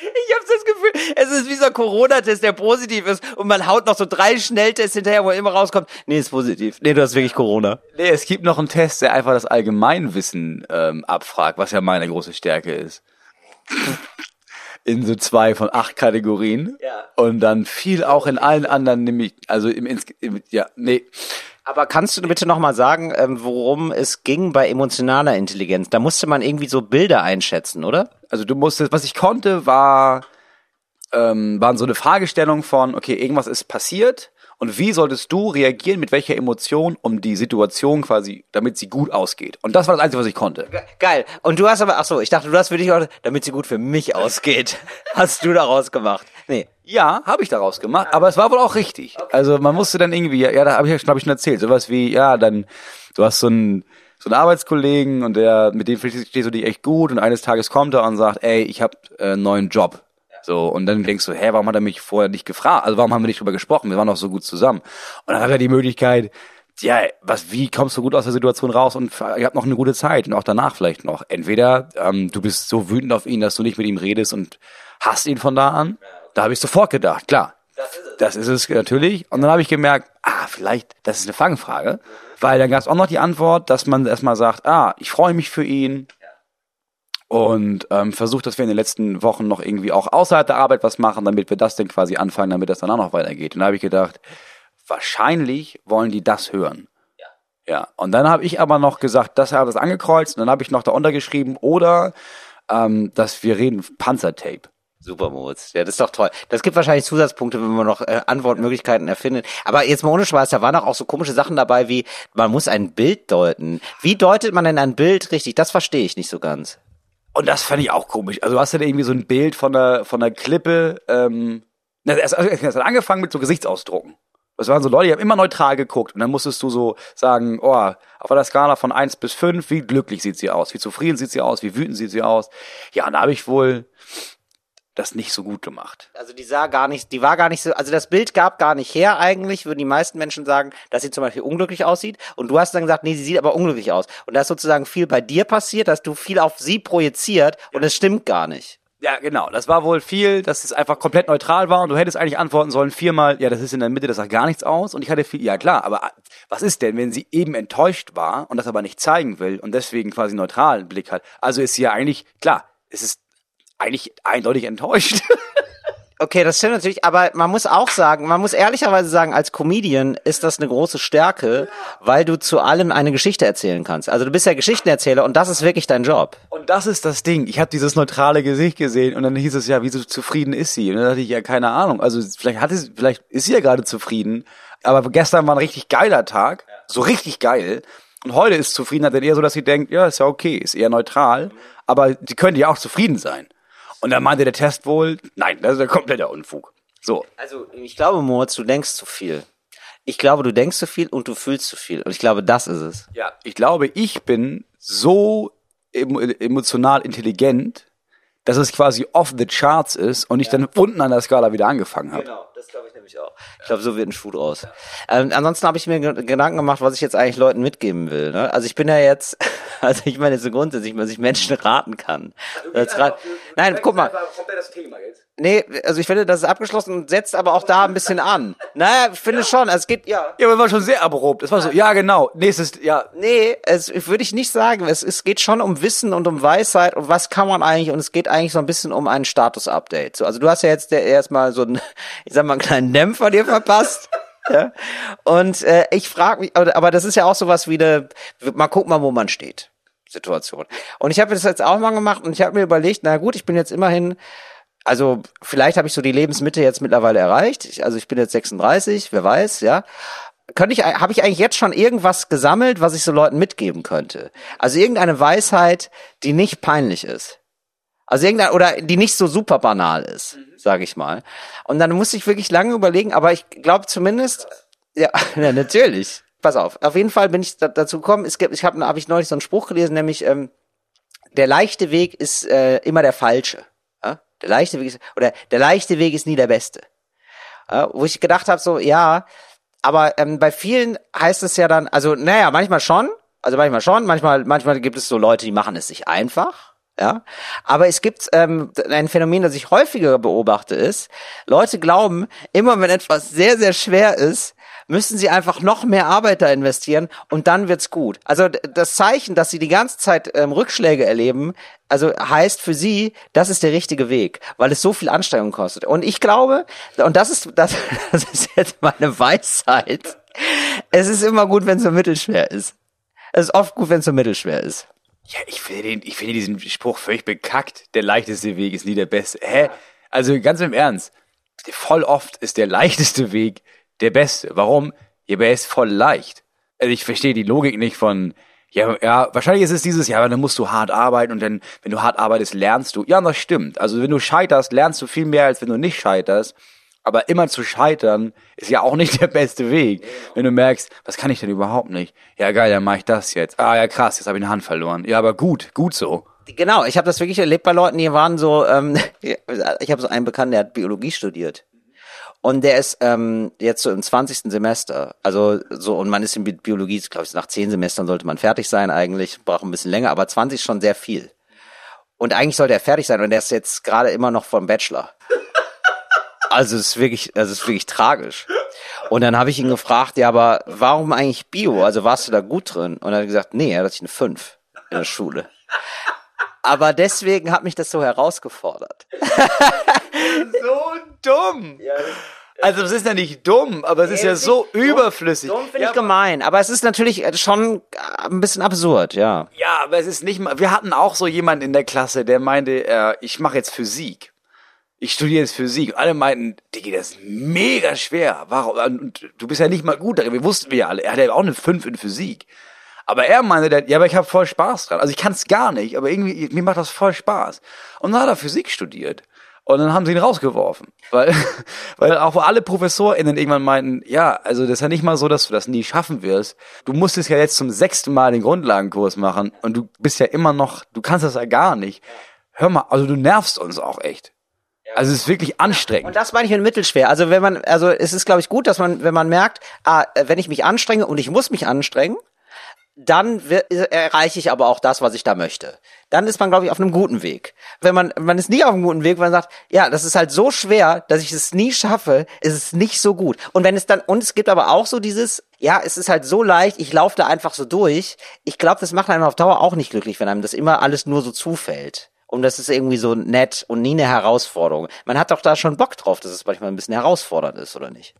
Ich habe das Gefühl, es ist wie so ein Corona-Test, der positiv ist und man haut noch so drei Schnelltests hinterher, wo immer rauskommt, nee, ist positiv. Nee, du hast wirklich Corona. nee, es gibt noch einen Test, der einfach das Allgemeinwissen ähm, abfragt, was ja meine große Stärke ist. In so zwei von acht Kategorien. Ja. Und dann viel auch in allen anderen, nämlich, also im, Ins- im ja, nee. Aber kannst du bitte nochmal sagen, ähm, worum es ging bei emotionaler Intelligenz? Da musste man irgendwie so Bilder einschätzen, oder? Also du musstest, was ich konnte, war, ähm, waren so eine Fragestellung von, okay, irgendwas ist passiert und wie solltest du reagieren, mit welcher Emotion, um die Situation quasi, damit sie gut ausgeht. Und das war das Einzige, was ich konnte. Ge- Geil. Und du hast aber, ach so, ich dachte, du hast für dich auch, damit sie gut für mich ausgeht. Hast du daraus gemacht? Nee. Ja, habe ich daraus gemacht, aber es war wohl auch richtig. Also man musste dann irgendwie, ja, da habe ich ja, glaube ich, schon erzählt, sowas wie, ja, dann, du hast so einen, so einen Arbeitskollegen und der, mit dem verstehst du dich echt gut und eines Tages kommt er und sagt, ey, ich habe äh, einen neuen Job. So, und dann denkst du, hä, warum hat er mich vorher nicht gefragt? Also warum haben wir nicht drüber gesprochen? Wir waren doch so gut zusammen. Und dann hat er die Möglichkeit, ja, was, wie kommst du gut aus der Situation raus und ihr habt noch eine gute Zeit und auch danach vielleicht noch. Entweder ähm, du bist so wütend auf ihn, dass du nicht mit ihm redest und hasst ihn von da an. Da habe ich sofort gedacht, klar. Das ist es natürlich. Und dann habe ich gemerkt, ah, vielleicht, das ist eine Fangfrage. Weil dann gab es auch noch die Antwort, dass man erstmal sagt, ah, ich freue mich für ihn. Und ähm, versucht, dass wir in den letzten Wochen noch irgendwie auch außerhalb der Arbeit was machen, damit wir das dann quasi anfangen, damit das dann auch noch weitergeht. Und da habe ich gedacht, wahrscheinlich wollen die das hören. Ja, und dann habe ich aber noch gesagt, das habe ich angekreuzt und dann habe ich noch da untergeschrieben oder ähm, dass wir reden Panzertape. Super, Moritz. Ja, das ist doch toll. Das gibt wahrscheinlich Zusatzpunkte, wenn man noch äh, Antwortmöglichkeiten erfindet. Aber jetzt mal ohne Spaß, da waren auch, auch so komische Sachen dabei, wie man muss ein Bild deuten. Wie deutet man denn ein Bild richtig? Das verstehe ich nicht so ganz. Und das fand ich auch komisch. Also du hast ja irgendwie so ein Bild von der von der Klippe. Ähm, es, es hat angefangen mit so Gesichtsausdrucken. Das waren so Leute, die haben immer neutral geguckt. Und dann musstest du so sagen, oh, auf einer Skala von eins bis fünf, wie glücklich sieht sie aus? Wie zufrieden sieht sie aus? Wie wütend sieht sie aus? Ja, und da habe ich wohl das nicht so gut gemacht. Also die sah gar nicht, die war gar nicht so, also das Bild gab gar nicht her eigentlich, würden die meisten Menschen sagen, dass sie zum Beispiel unglücklich aussieht. Und du hast dann gesagt, nee, sie sieht aber unglücklich aus. Und da ist sozusagen viel bei dir passiert, dass du viel auf sie projiziert und es stimmt gar nicht. Ja, genau. Das war wohl viel, dass es einfach komplett neutral war und du hättest eigentlich antworten sollen viermal, ja, das ist in der Mitte, das sagt gar nichts aus. Und ich hatte viel, ja klar, aber was ist denn, wenn sie eben enttäuscht war und das aber nicht zeigen will und deswegen quasi neutralen Blick hat? Also ist sie ja eigentlich, klar, es ist eigentlich eindeutig enttäuscht. Okay, das stimmt natürlich, aber man muss auch sagen, man muss ehrlicherweise sagen, als Comedian ist das eine große Stärke, weil du zu allem eine Geschichte erzählen kannst. Also du bist ja Geschichtenerzähler und das ist wirklich dein Job. Und das ist das Ding. Ich habe dieses neutrale Gesicht gesehen und dann hieß es ja, wie so zufrieden ist sie? Und dann dachte ich, ja, keine Ahnung. Also vielleicht hat sie, vielleicht ist sie ja gerade zufrieden. Aber gestern war ein richtig geiler Tag. So richtig geil. Und heute ist Zufriedenheit dann eher so, dass sie denkt, ja, ist ja okay, ist eher neutral. Aber sie könnte ja auch zufrieden sein. Und dann meinte der Test wohl, nein, das ist ein kompletter Unfug. So. Also ich glaube, Moritz, du denkst zu viel. Ich glaube, du denkst zu viel und du fühlst zu viel. Und ich glaube, das ist es. Ja, ich glaube, ich bin so emo emotional intelligent, dass es quasi off the charts ist und ich dann unten an der Skala wieder angefangen habe. Genau, das glaube ich nämlich auch. Ich glaube, so wird ein Schuh draus. Ähm, ansonsten habe ich mir ge- Gedanken gemacht, was ich jetzt eigentlich Leuten mitgeben will. Ne? Also ich bin ja jetzt, also ich meine so grundsätzlich, dass ich Menschen raten kann. Als Rat- Nein, guck mal. Kommt das Thema jetzt? Nee, also ich finde, das ist abgeschlossen und setzt aber auch da ein bisschen an. Naja, ich finde schon, also es geht, ja. Ja, aber war schon sehr abrupt. Es war so, ja genau, nächstes, ja, Nee, es würde ich nicht sagen. Es, es geht schon um Wissen und um Weisheit und was kann man eigentlich und es geht eigentlich so ein bisschen um ein Status-Update. So, also du hast ja jetzt der erstmal so einen, ich sag mal, einen kleinen Dämpfer dir verpasst. Ja. Und äh, ich frage mich, aber, aber das ist ja auch sowas wie eine, mal gucken mal, wo man steht. Situation. Und ich habe das jetzt auch mal gemacht und ich habe mir überlegt, na gut, ich bin jetzt immerhin, also vielleicht habe ich so die Lebensmitte jetzt mittlerweile erreicht. Ich, also ich bin jetzt 36, wer weiß, ja. Könnte ich, habe ich eigentlich jetzt schon irgendwas gesammelt, was ich so Leuten mitgeben könnte? Also irgendeine Weisheit, die nicht peinlich ist. Also irgendeine, oder die nicht so super banal ist, sage ich mal. Und dann musste ich wirklich lange überlegen, aber ich glaube zumindest, ja, ja, natürlich. Pass auf, auf jeden Fall bin ich da, dazu gekommen. Es gibt, ich habe hab ich neulich so einen Spruch gelesen, nämlich ähm, der leichte Weg ist äh, immer der falsche. Der leichte Weg ist, oder der leichte Weg ist nie der beste. Ja? Wo ich gedacht habe, so ja, aber ähm, bei vielen heißt es ja dann, also naja, manchmal schon, also manchmal schon, manchmal, manchmal gibt es so Leute, die machen es sich einfach. Ja, aber es gibt ähm, ein Phänomen, das ich häufiger beobachte, ist, Leute glauben, immer wenn etwas sehr, sehr schwer ist, müssen sie einfach noch mehr Arbeit da investieren und dann wird's gut. Also das Zeichen, dass sie die ganze Zeit ähm, Rückschläge erleben, also heißt für sie, das ist der richtige Weg, weil es so viel Anstrengung kostet. Und ich glaube, und das ist das, das ist jetzt meine Weisheit. Es ist immer gut, wenn es so mittelschwer ist. Es ist oft gut, wenn es so mittelschwer ist. Ja, ich finde den, ich finde diesen Spruch völlig bekackt. Der leichteste Weg ist nie der beste. Hä? Also ganz im Ernst. Voll oft ist der leichteste Weg der beste. Warum? Ja, aber er ist voll leicht. Also ich verstehe die Logik nicht von, ja, ja, wahrscheinlich ist es dieses, ja, aber dann musst du hart arbeiten und dann, wenn du hart arbeitest, lernst du. Ja, das stimmt. Also wenn du scheiterst, lernst du viel mehr, als wenn du nicht scheiterst. Aber immer zu scheitern ist ja auch nicht der beste Weg. Wenn du merkst, was kann ich denn überhaupt nicht? Ja, geil, dann mache ich das jetzt. Ah, ja, krass, jetzt habe ich eine Hand verloren. Ja, aber gut, gut so. Genau, ich habe das wirklich erlebt bei Leuten, die waren so, ähm, ich habe so einen Bekannten, der hat Biologie studiert. Und der ist ähm, jetzt so im 20. Semester. Also so, und man ist in Bi- Biologie, glaube ich, nach 10 Semestern sollte man fertig sein eigentlich, braucht ein bisschen länger, aber 20 ist schon sehr viel. Und eigentlich sollte er fertig sein und der ist jetzt gerade immer noch vom Bachelor. Also es ist wirklich, also ist wirklich tragisch. Und dann habe ich ihn gefragt, ja, aber warum eigentlich Bio? Also warst du da gut drin? Und er hat gesagt, nee, er hat sich eine 5 in der Schule. Aber deswegen hat mich das so herausgefordert. So dumm. Also es ist ja nicht dumm, aber es ist ja so überflüssig. Finde ich gemein. Aber es ist natürlich äh, schon äh, ein bisschen absurd, ja. Ja, aber es ist nicht mal. Wir hatten auch so jemanden in der Klasse, der meinte, äh, ich mache jetzt Physik. Ich studiere jetzt Physik. Und alle meinten, Digi, das ist mega schwer. Warum? Und du bist ja nicht mal gut darin. Wir wussten wir ja alle. Er hatte ja auch eine 5 in Physik. Aber er meinte, ja, aber ich habe voll Spaß dran. Also ich kann es gar nicht, aber irgendwie, mir macht das voll Spaß. Und dann hat er Physik studiert. Und dann haben sie ihn rausgeworfen. Weil, weil auch alle ProfessorInnen irgendwann meinten, ja, also das ist ja nicht mal so, dass du das nie schaffen wirst. Du musstest ja jetzt zum sechsten Mal den Grundlagenkurs machen und du bist ja immer noch, du kannst das ja gar nicht. Hör mal, also du nervst uns auch echt. Also es ist wirklich anstrengend. Und das meine ich mit mittelschwer. Also wenn man, also es ist, glaube ich, gut, dass man, wenn man merkt, ah, wenn ich mich anstrenge und ich muss mich anstrengen, dann erreiche ich aber auch das, was ich da möchte. Dann ist man, glaube ich, auf einem guten Weg. Wenn man, man ist nie auf einem guten Weg, wenn man sagt, ja, das ist halt so schwer, dass ich es nie schaffe, ist es nicht so gut. Und wenn es dann, und es gibt aber auch so dieses, ja, es ist halt so leicht, ich laufe da einfach so durch. Ich glaube, das macht einem auf Dauer auch nicht glücklich, wenn einem das immer alles nur so zufällt. Und das ist irgendwie so nett und nie eine Herausforderung. Man hat doch da schon Bock drauf, dass es manchmal ein bisschen herausfordernd ist, oder nicht?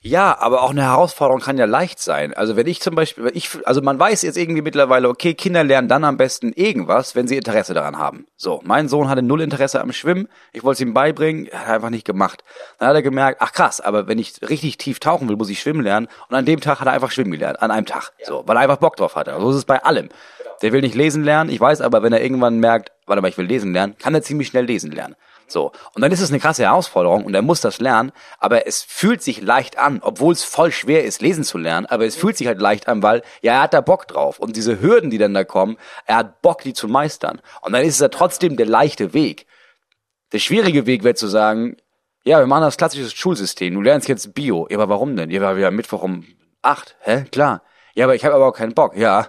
Ja, aber auch eine Herausforderung kann ja leicht sein. Also wenn ich zum Beispiel, ich, also man weiß jetzt irgendwie mittlerweile, okay, Kinder lernen dann am besten irgendwas, wenn sie Interesse daran haben. So, mein Sohn hatte null Interesse am Schwimmen, ich wollte es ihm beibringen, hat er einfach nicht gemacht. Dann hat er gemerkt, ach krass, aber wenn ich richtig tief tauchen will, muss ich schwimmen lernen. Und an dem Tag hat er einfach schwimmen gelernt, an einem Tag. So, weil er einfach Bock drauf hatte. So ist es bei allem. Der will nicht lesen lernen, ich weiß aber, wenn er irgendwann merkt, warte mal, ich will lesen lernen, kann er ziemlich schnell lesen lernen. So. Und dann ist es eine krasse Herausforderung und er muss das lernen, aber es fühlt sich leicht an, obwohl es voll schwer ist, lesen zu lernen, aber es fühlt sich halt leicht an, weil, ja, er hat da Bock drauf. Und diese Hürden, die dann da kommen, er hat Bock, die zu meistern. Und dann ist es ja trotzdem der leichte Weg. Der schwierige Weg wäre zu sagen, ja, wir machen das klassische Schulsystem. Du lernst jetzt Bio. Ja, aber warum denn? Ja, weil wir am Mittwoch um acht. Hä? Klar. Ja, aber ich habe aber auch keinen Bock. Ja,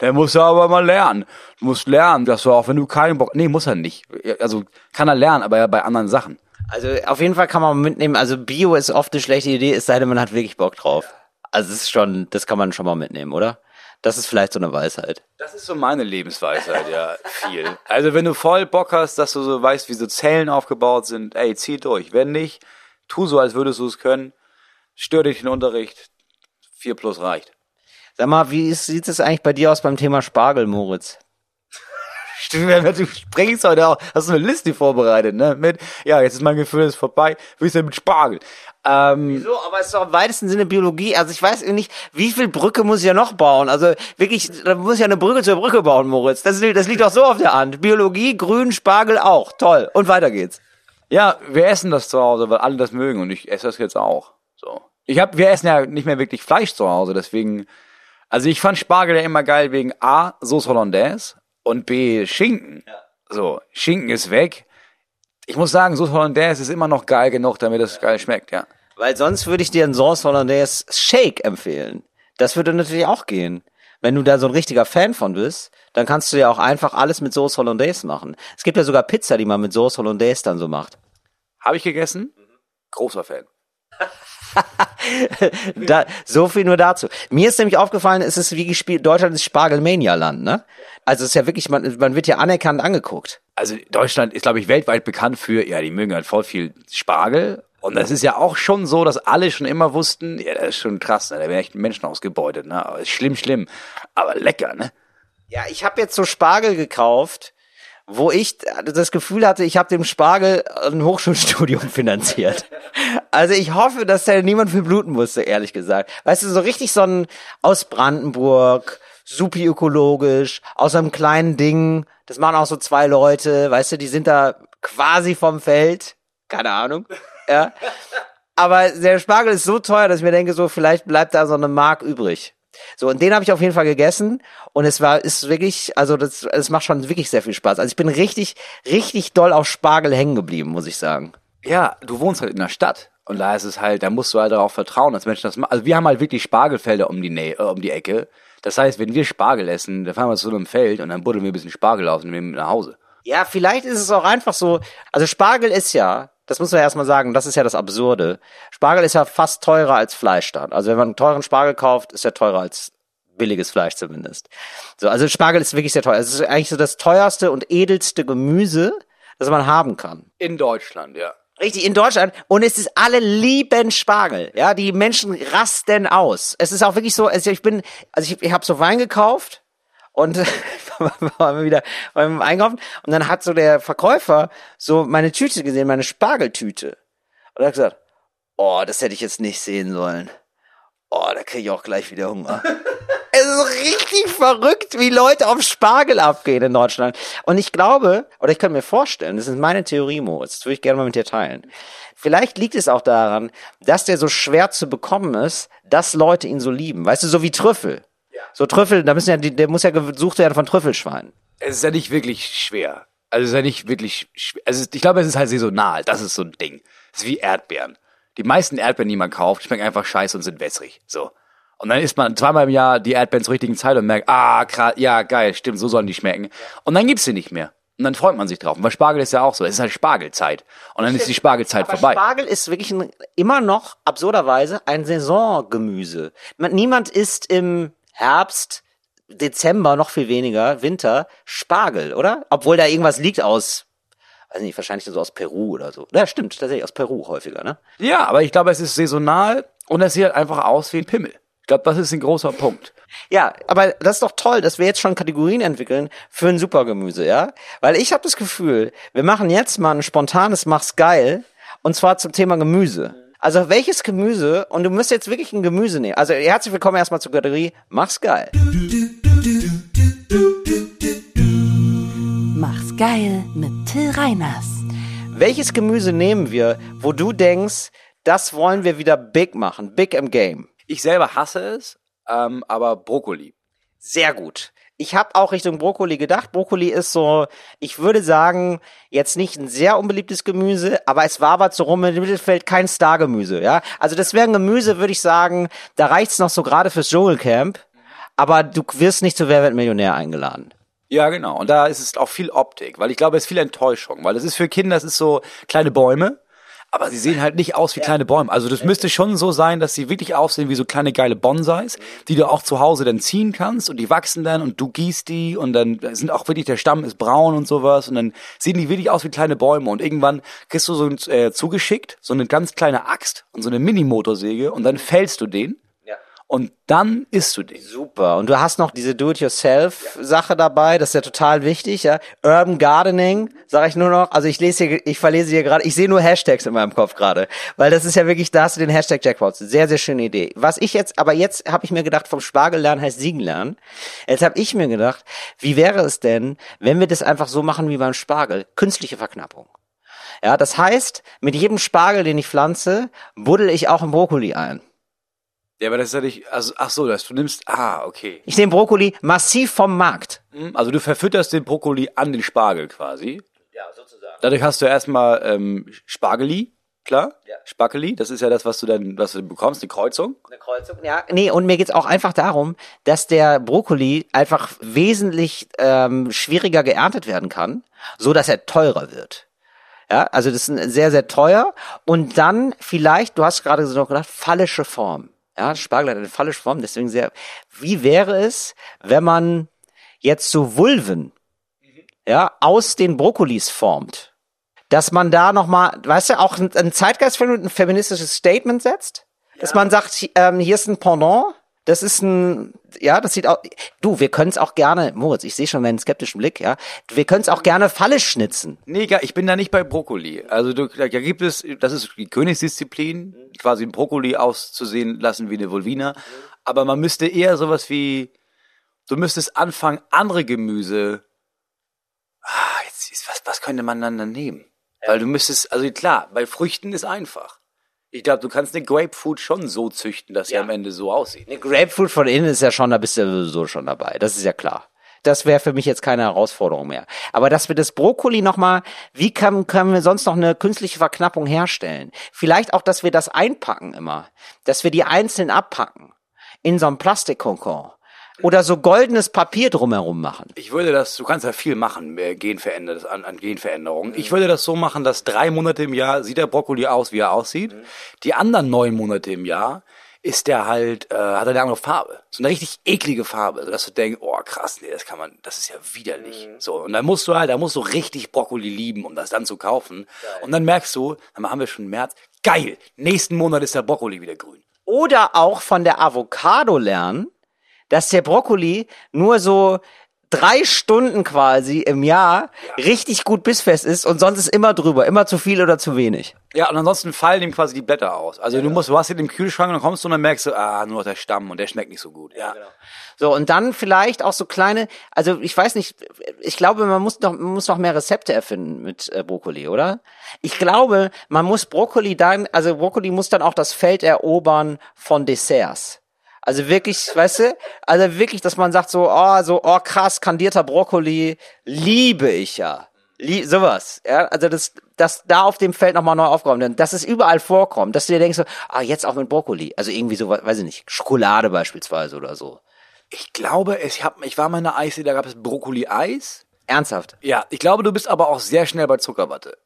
dann musst du aber mal lernen. Du musst lernen, dass du auch, wenn du keinen Bock... Nee, muss er nicht. Also kann er lernen, aber ja bei anderen Sachen. Also auf jeden Fall kann man mitnehmen, also Bio ist oft eine schlechte Idee, es sei denn, man hat wirklich Bock drauf. Also es ist schon, das kann man schon mal mitnehmen, oder? Das ist vielleicht so eine Weisheit. Das ist so meine Lebensweisheit, ja, viel. Also wenn du voll Bock hast, dass du so weißt, wie so Zellen aufgebaut sind, ey, zieh durch. Wenn nicht, tu so, als würdest du es können. Stör dich den Unterricht. Vier plus reicht. Sag mal, wie ist, sieht es eigentlich bei dir aus beim Thema Spargel, Moritz? Du sprichst heute auch, hast du eine Liste vorbereitet, ne? Mit, ja, jetzt ist mein Gefühl ist vorbei, wie ist denn mit Spargel? Ähm, Wieso? Aber es ist doch im weitesten Sinne Biologie. Also ich weiß nicht, wie viel Brücke muss ich ja noch bauen? Also wirklich, da muss ich ja eine Brücke zur Brücke bauen, Moritz. Das, das liegt doch so auf der Hand. Biologie, Grün, Spargel auch. Toll. Und weiter geht's. Ja, wir essen das zu Hause, weil alle das mögen und ich esse das jetzt auch. So. Ich hab, wir essen ja nicht mehr wirklich Fleisch zu Hause, deswegen, also ich fand Spargel ja immer geil wegen A, Sauce Hollandaise und B, Schinken. Ja. So, Schinken ist weg. Ich muss sagen, Sauce Hollandaise ist immer noch geil genug, damit es geil schmeckt, ja. Weil sonst würde ich dir einen Sauce Hollandaise Shake empfehlen. Das würde natürlich auch gehen. Wenn du da so ein richtiger Fan von bist, dann kannst du ja auch einfach alles mit Sauce Hollandaise machen. Es gibt ja sogar Pizza, die man mit Sauce Hollandaise dann so macht. Habe ich gegessen? Großer Fan. da, so viel nur dazu. Mir ist nämlich aufgefallen, es ist wie gespielt, Deutschland ist Spargelmania-Land, ne? Also es ist ja wirklich, man, man wird ja anerkannt angeguckt. Also Deutschland ist, glaube ich, weltweit bekannt für, ja, die mögen halt voll viel Spargel. Und das ist ja auch schon so, dass alle schon immer wussten, ja, das ist schon krass, ne? da werden echt Menschen ausgebeutet, ne? Aber ist schlimm, schlimm. Aber lecker, ne? Ja, ich habe jetzt so Spargel gekauft, wo ich das Gefühl hatte, ich habe dem Spargel ein Hochschulstudium finanziert. Also ich hoffe, dass da niemand für bluten musste, ehrlich gesagt. Weißt du, so richtig so ein aus Brandenburg, supi ökologisch, aus einem kleinen Ding. Das machen auch so zwei Leute, weißt du, die sind da quasi vom Feld. Keine Ahnung. Ja. Aber der Spargel ist so teuer, dass ich mir denke, so vielleicht bleibt da so eine Mark übrig. So, und den habe ich auf jeden Fall gegessen und es war, ist wirklich, also das, es macht schon wirklich sehr viel Spaß. Also ich bin richtig, richtig doll auf Spargel hängen geblieben, muss ich sagen. Ja, du wohnst halt in der Stadt und da ist es halt, da musst du halt darauf vertrauen, dass Menschen das machen. Also wir haben halt wirklich Spargelfelder um die Nähe, äh, um die Ecke. Das heißt, wenn wir Spargel essen, dann fahren wir zu einem Feld und dann buddeln wir ein bisschen Spargel aus und nehmen mit nach Hause. Ja, vielleicht ist es auch einfach so, also Spargel ist ja, das muss man erstmal sagen, das ist ja das Absurde. Spargel ist ja fast teurer als Fleisch dann. Also wenn man einen teuren Spargel kauft, ist er teurer als billiges Fleisch zumindest. So, also Spargel ist wirklich sehr teuer. Es ist eigentlich so das teuerste und edelste Gemüse, das man haben kann. In Deutschland, ja. Richtig, in Deutschland. Und es ist alle lieben Spargel. Ja, die Menschen rasten aus. Es ist auch wirklich so, also ich bin, also ich, ich habe so Wein gekauft und waren wir wieder beim Einkaufen und dann hat so der Verkäufer so meine Tüte gesehen, meine Spargeltüte. Und er hat gesagt, oh, das hätte ich jetzt nicht sehen sollen. Oh, da kriege ich auch gleich wieder Hunger. ist richtig verrückt, wie Leute auf Spargel abgehen in Deutschland. Und ich glaube, oder ich kann mir vorstellen, das ist meine Theorie, Moritz, das würde ich gerne mal mit dir teilen. Vielleicht liegt es auch daran, dass der so schwer zu bekommen ist, dass Leute ihn so lieben. Weißt du, so wie Trüffel. So Trüffel, da müssen ja, der muss ja gesucht werden von Trüffelschweinen. Es ist ja nicht wirklich schwer. Also es ist ja nicht wirklich schwer. Also ich glaube, es ist halt saisonal. Das ist so ein Ding. Es ist wie Erdbeeren. Die meisten Erdbeeren, die man kauft, schmecken einfach scheiße und sind wässrig. So. Und dann isst man zweimal im Jahr die Erdbeeren zur richtigen Zeit und merkt, ah, krass, ja, geil, stimmt, so sollen die schmecken. Und dann gibt's sie nicht mehr. Und dann freut man sich drauf. Und bei Spargel ist ja auch so. Es ist halt Spargelzeit. Und dann ist die Spargelzeit Aber vorbei. Spargel ist wirklich ein, immer noch absurderweise ein Saisongemüse. Man- Niemand isst im Herbst, Dezember, noch viel weniger, Winter, Spargel, oder? Obwohl da irgendwas liegt aus, weiß nicht, wahrscheinlich so aus Peru oder so. Ja, stimmt, tatsächlich aus Peru häufiger, ne? Ja, aber ich glaube, es ist saisonal und es sieht halt einfach aus wie ein Pimmel. Ich glaube, das ist ein großer Punkt. Ja, aber das ist doch toll, dass wir jetzt schon Kategorien entwickeln für ein Supergemüse, ja? Weil ich habe das Gefühl, wir machen jetzt mal ein spontanes Mach's geil und zwar zum Thema Gemüse. Also welches Gemüse, und du müsst jetzt wirklich ein Gemüse nehmen. Also herzlich willkommen erstmal zur Kategorie Mach's geil. Mach's geil mit Till Reiners. Welches Gemüse nehmen wir, wo du denkst, das wollen wir wieder big machen, big im Game? Ich selber hasse es, ähm, aber Brokkoli. Sehr gut. Ich habe auch Richtung Brokkoli gedacht. Brokkoli ist so, ich würde sagen, jetzt nicht ein sehr unbeliebtes Gemüse, aber es wabert so rum im Mittelfeld kein Stargemüse, ja. Also das wäre ein Gemüse, würde ich sagen, da reicht's noch so gerade fürs Dschungelcamp, aber du wirst nicht zu Wer wird Millionär eingeladen. Ja, genau. Und da ist es auch viel Optik, weil ich glaube, es ist viel Enttäuschung, weil es ist für Kinder, es ist so kleine Bäume, aber sie sehen halt nicht aus wie kleine Bäume. Also das müsste schon so sein, dass sie wirklich aussehen wie so kleine geile Bonsais, die du auch zu Hause dann ziehen kannst und die wachsen dann und du gießt die und dann sind auch wirklich, der Stamm ist braun und sowas und dann sehen die wirklich aus wie kleine Bäume und irgendwann kriegst du so ein, äh, zugeschickt, so eine ganz kleine Axt und so eine Mini-Motorsäge und dann fällst du den und dann isst du den. Super. Und du hast noch diese Do-it-yourself-Sache dabei, das ist ja total wichtig, ja. Urban Gardening, sage ich nur noch. Also ich lese hier, ich verlese hier gerade, ich sehe nur Hashtags in meinem Kopf gerade, weil das ist ja wirklich, da hast du den Hashtag Jackpots. Sehr, sehr schöne Idee. Was ich jetzt, aber jetzt habe ich mir gedacht, vom Spargel lernen heißt Siegen lernen. Jetzt habe ich mir gedacht, wie wäre es denn, wenn wir das einfach so machen wie beim Spargel? Künstliche Verknappung. Ja, das heißt, mit jedem Spargel, den ich pflanze, buddel ich auch einen Brokkoli ein. Ja, aber das ist ja nicht, also, ach so, dass du nimmst, ah, okay. Ich nehme Brokkoli massiv vom Markt. Hm, Also du verfütterst den Brokkoli an den Spargel quasi. Ja, sozusagen. Dadurch hast du erstmal ähm, Spargeli, klar? Ja. Spargeli, das ist ja das, was du dann, was du bekommst, eine Kreuzung. Eine Kreuzung, ja. Nee, und mir geht's auch einfach darum, dass der Brokkoli einfach wesentlich ähm, schwieriger geerntet werden kann, so dass er teurer wird. Ja, also das ist ein- sehr, sehr teuer. Und dann vielleicht, du hast gerade so noch gedacht, fallische Form. Ja, Spargel hat eine fallische Form, deswegen sehr. Wie wäre es, wenn man jetzt so Vulven, ja, aus den Brokkolis formt? Dass man da nochmal, weißt du, auch ein, ein Zeitgeist, ein feministisches Statement setzt? Dass man sagt, ähm, hier ist ein Pendant, das ist ein, ja, das sieht auch, du, wir können es auch gerne, Moritz, ich sehe schon meinen skeptischen Blick, ja, wir können es auch gerne fallisch schnitzen. Nee, ich bin da nicht bei Brokkoli. Also du, da gibt es, das ist die Königsdisziplin, quasi ein Brokkoli auszusehen lassen wie eine Vulvina. Aber man müsste eher sowas wie, du müsstest anfangen, andere Gemüse, ah, jetzt, ist- was, was könnte man dann, dann nehmen? Weil du müsstest, also klar, bei Früchten ist einfach. Ich glaube, du kannst eine Grapefruit schon so züchten, dass sie Ja. am Ende so aussieht. Eine Grapefruit von innen ist ja schon, da bist du sowieso schon dabei. Das ist ja klar. Das wäre für mich jetzt keine Herausforderung mehr. Aber dass wir das Brokkoli nochmal, wie kann, können wir sonst noch eine künstliche Verknappung herstellen? Vielleicht auch, dass wir das einpacken immer. Dass wir die einzeln abpacken. In so einem Plastikkonkon. Oder so goldenes Papier drumherum machen. Ich würde das, du kannst ja viel machen, äh, Genveränder, an, an Genveränderungen. Ich würde das so machen, dass drei Monate im Jahr sieht der Brokkoli aus, wie er aussieht. Die anderen neun Monate im Jahr ist der halt, äh, hat er eine andere Farbe. So eine richtig eklige Farbe, sodass du denkst, oh krass, nee, das kann man, das ist ja widerlich. So, und dann musst du halt, da musst du richtig Brokkoli lieben, um das dann zu kaufen. Und dann merkst du, dann haben wir schon März, geil, nächsten Monat ist der Brokkoli wieder grün. Oder auch von der Avocado lernen, dass der Brokkoli nur so drei Stunden quasi im Jahr richtig gut bissfest ist und sonst ist immer drüber, immer zu viel oder zu wenig. Ja, und ansonsten fallen ihm quasi die Blätter aus. Also du musst, du hast ihn im Kühlschrank und dann kommst du und dann merkst du, ah, nur noch der Stamm und der schmeckt nicht so gut. Ja, So, und dann vielleicht auch so kleine, also ich weiß nicht, ich glaube, man muss noch, man muss noch mehr Rezepte erfinden mit äh, Brokkoli, oder? Ich glaube, man muss Brokkoli dann, also Brokkoli muss dann auch das Feld erobern von Desserts. Also wirklich, weißt du, also wirklich, dass man sagt so, oh, so, oh krass, kandierter Brokkoli, liebe ich ja. Lie sowas, ja, also das, das da auf dem Feld nochmal neu aufgeräumt werden, dass es überall vorkommt, dass du dir denkst so, ah, jetzt auch mit Brokkoli, also irgendwie so, weiß ich nicht, Schokolade beispielsweise oder so. Ich glaube, ich, hab, ich war mal in einer Eisdiele, da gab es Brokkoli-Eis. Ernsthaft? Ja, ich glaube, du bist aber auch sehr schnell bei Zuckerwatte.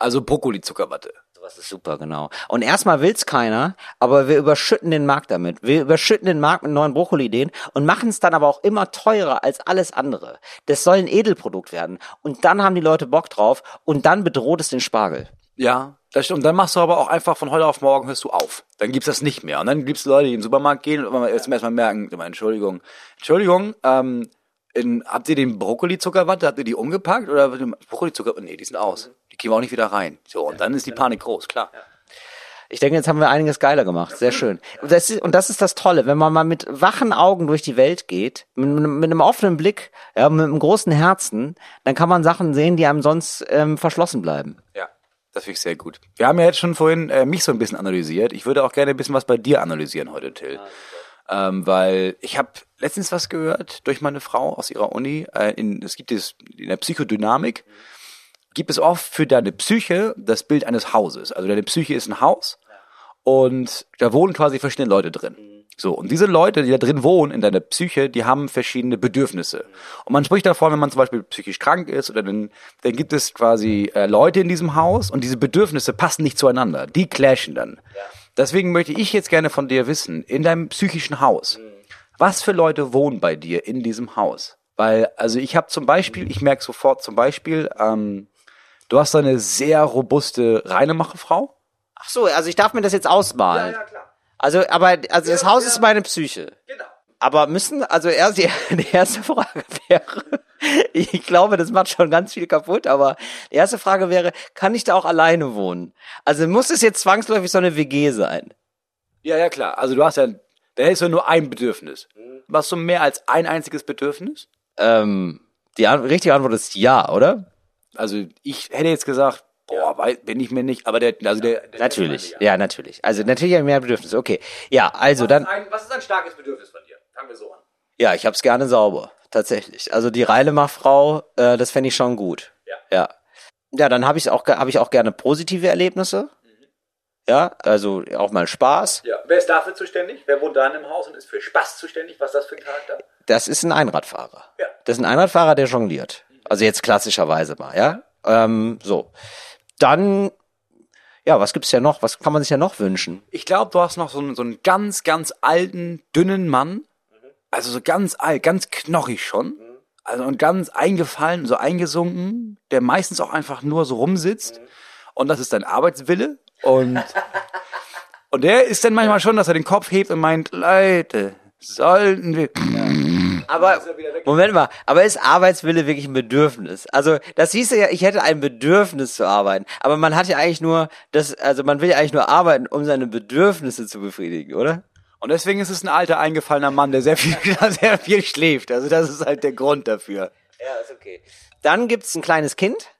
Also Brokkoli-Zuckerwatte. Sowas ist super, genau. Und erstmal will's keiner, aber wir überschütten den Markt damit. Wir überschütten den Markt mit neuen Brokkoli-Ideen und machen es dann aber auch immer teurer als alles andere. Das soll ein Edelprodukt werden. Und dann haben die Leute Bock drauf und dann bedroht es den Spargel. Ja, das stimmt. Und dann machst du aber auch einfach von heute auf morgen hörst du auf. Dann gibt's das nicht mehr. Und dann gibt's Leute, die in den Supermarkt gehen und immer zum Mal merken, Entschuldigung, Entschuldigung, ähm, in, habt ihr den Brokkoli-Zuckerwatte, habt ihr die umgepackt oder Brokkoli-Zucker? Nee, die sind aus. Die wir auch nicht wieder rein. So, und dann ist die Panik groß, klar. Ich denke, jetzt haben wir einiges geiler gemacht. Sehr schön. Und das ist, und das, ist das Tolle, wenn man mal mit wachen Augen durch die Welt geht, mit, mit einem offenen Blick, ja, mit einem großen Herzen, dann kann man Sachen sehen, die einem sonst ähm, verschlossen bleiben. Ja, das finde ich sehr gut. Wir haben ja jetzt schon vorhin äh, mich so ein bisschen analysiert. Ich würde auch gerne ein bisschen was bei dir analysieren heute, Till. Ähm, weil ich habe letztens was gehört durch meine Frau aus ihrer Uni. Äh, in, es gibt es in der Psychodynamik gibt es oft für deine Psyche das Bild eines Hauses. Also deine Psyche ist ein Haus und da wohnen quasi verschiedene Leute drin. So, und diese Leute, die da drin wohnen, in deiner Psyche, die haben verschiedene Bedürfnisse. Und man spricht davon, wenn man zum Beispiel psychisch krank ist, oder dann, dann gibt es quasi äh, Leute in diesem Haus und diese Bedürfnisse passen nicht zueinander. Die clashen dann. Deswegen möchte ich jetzt gerne von dir wissen, in deinem psychischen Haus, was für Leute wohnen bei dir in diesem Haus? Weil, also ich habe zum Beispiel, ich merke sofort zum Beispiel, ähm, du hast eine sehr robuste Reinemacherfrau. Ach so, also ich darf mir das jetzt ausmalen. klar. Also, aber, also das Haus ist meine Psyche. Genau. Aber müssen, also erst die, die erste Frage wäre, ich glaube, das macht schon ganz viel kaputt, aber die erste Frage wäre, kann ich da auch alleine wohnen? Also muss es jetzt zwangsläufig so eine WG sein? Ja, ja, klar. Also du hast ja, da ist ja nur ein Bedürfnis. Hast du mehr als ein einziges Bedürfnis? Ähm, die an richtige Antwort ist ja, oder? Also ich hätte jetzt gesagt, boah, wei- bin ich mir nicht, aber der, also der, der Natürlich, ja, natürlich. Also natürlich habe ich mehr Bedürfnisse. Okay, ja, also dann, ein, was ist ein starkes Bedürfnis von dir? Fangen wir so an. ja, ich hab's gerne sauber, tatsächlich. Also die Reilemachfrau, äh, das fände ich schon gut. Ja. Ja, ja dann habe ich auch, habe ich auch gerne positive Erlebnisse. Ja, also auch mal Spaß. Ja. Wer ist dafür zuständig? Wer wohnt da in einem Haus und ist für Spaß zuständig? Was ist das für ein Charakter? Das ist ein Einradfahrer. Ja. Das ist ein Einradfahrer, der jongliert. Also jetzt klassischerweise mal, ja. Ähm, so. Dann, ja, was gibt's ja noch? Was kann man sich ja noch wünschen? Ich glaube, du hast noch so einen, so einen ganz, ganz alten, dünnen Mann. Also so ganz alt, ganz knochig schon. Also und ganz eingefallen, so eingesunken, der meistens auch einfach nur so rumsitzt. Und das ist dein Arbeitswille. Und, und der ist dann manchmal schon, dass er den Kopf hebt und meint, Leute, sollten wir. Aber, Moment mal, aber ist Arbeitswille wirklich ein Bedürfnis? Also, das hieße ja, ich hätte ein Bedürfnis zu arbeiten. Aber man hat ja eigentlich nur, das, also man will ja eigentlich nur arbeiten, um seine Bedürfnisse zu befriedigen, oder? Und deswegen ist es ein alter, eingefallener Mann, der sehr viel, sehr viel schläft. Also das ist halt der Grund dafür. Ja, ist okay. Dann gibt's ein kleines Kind.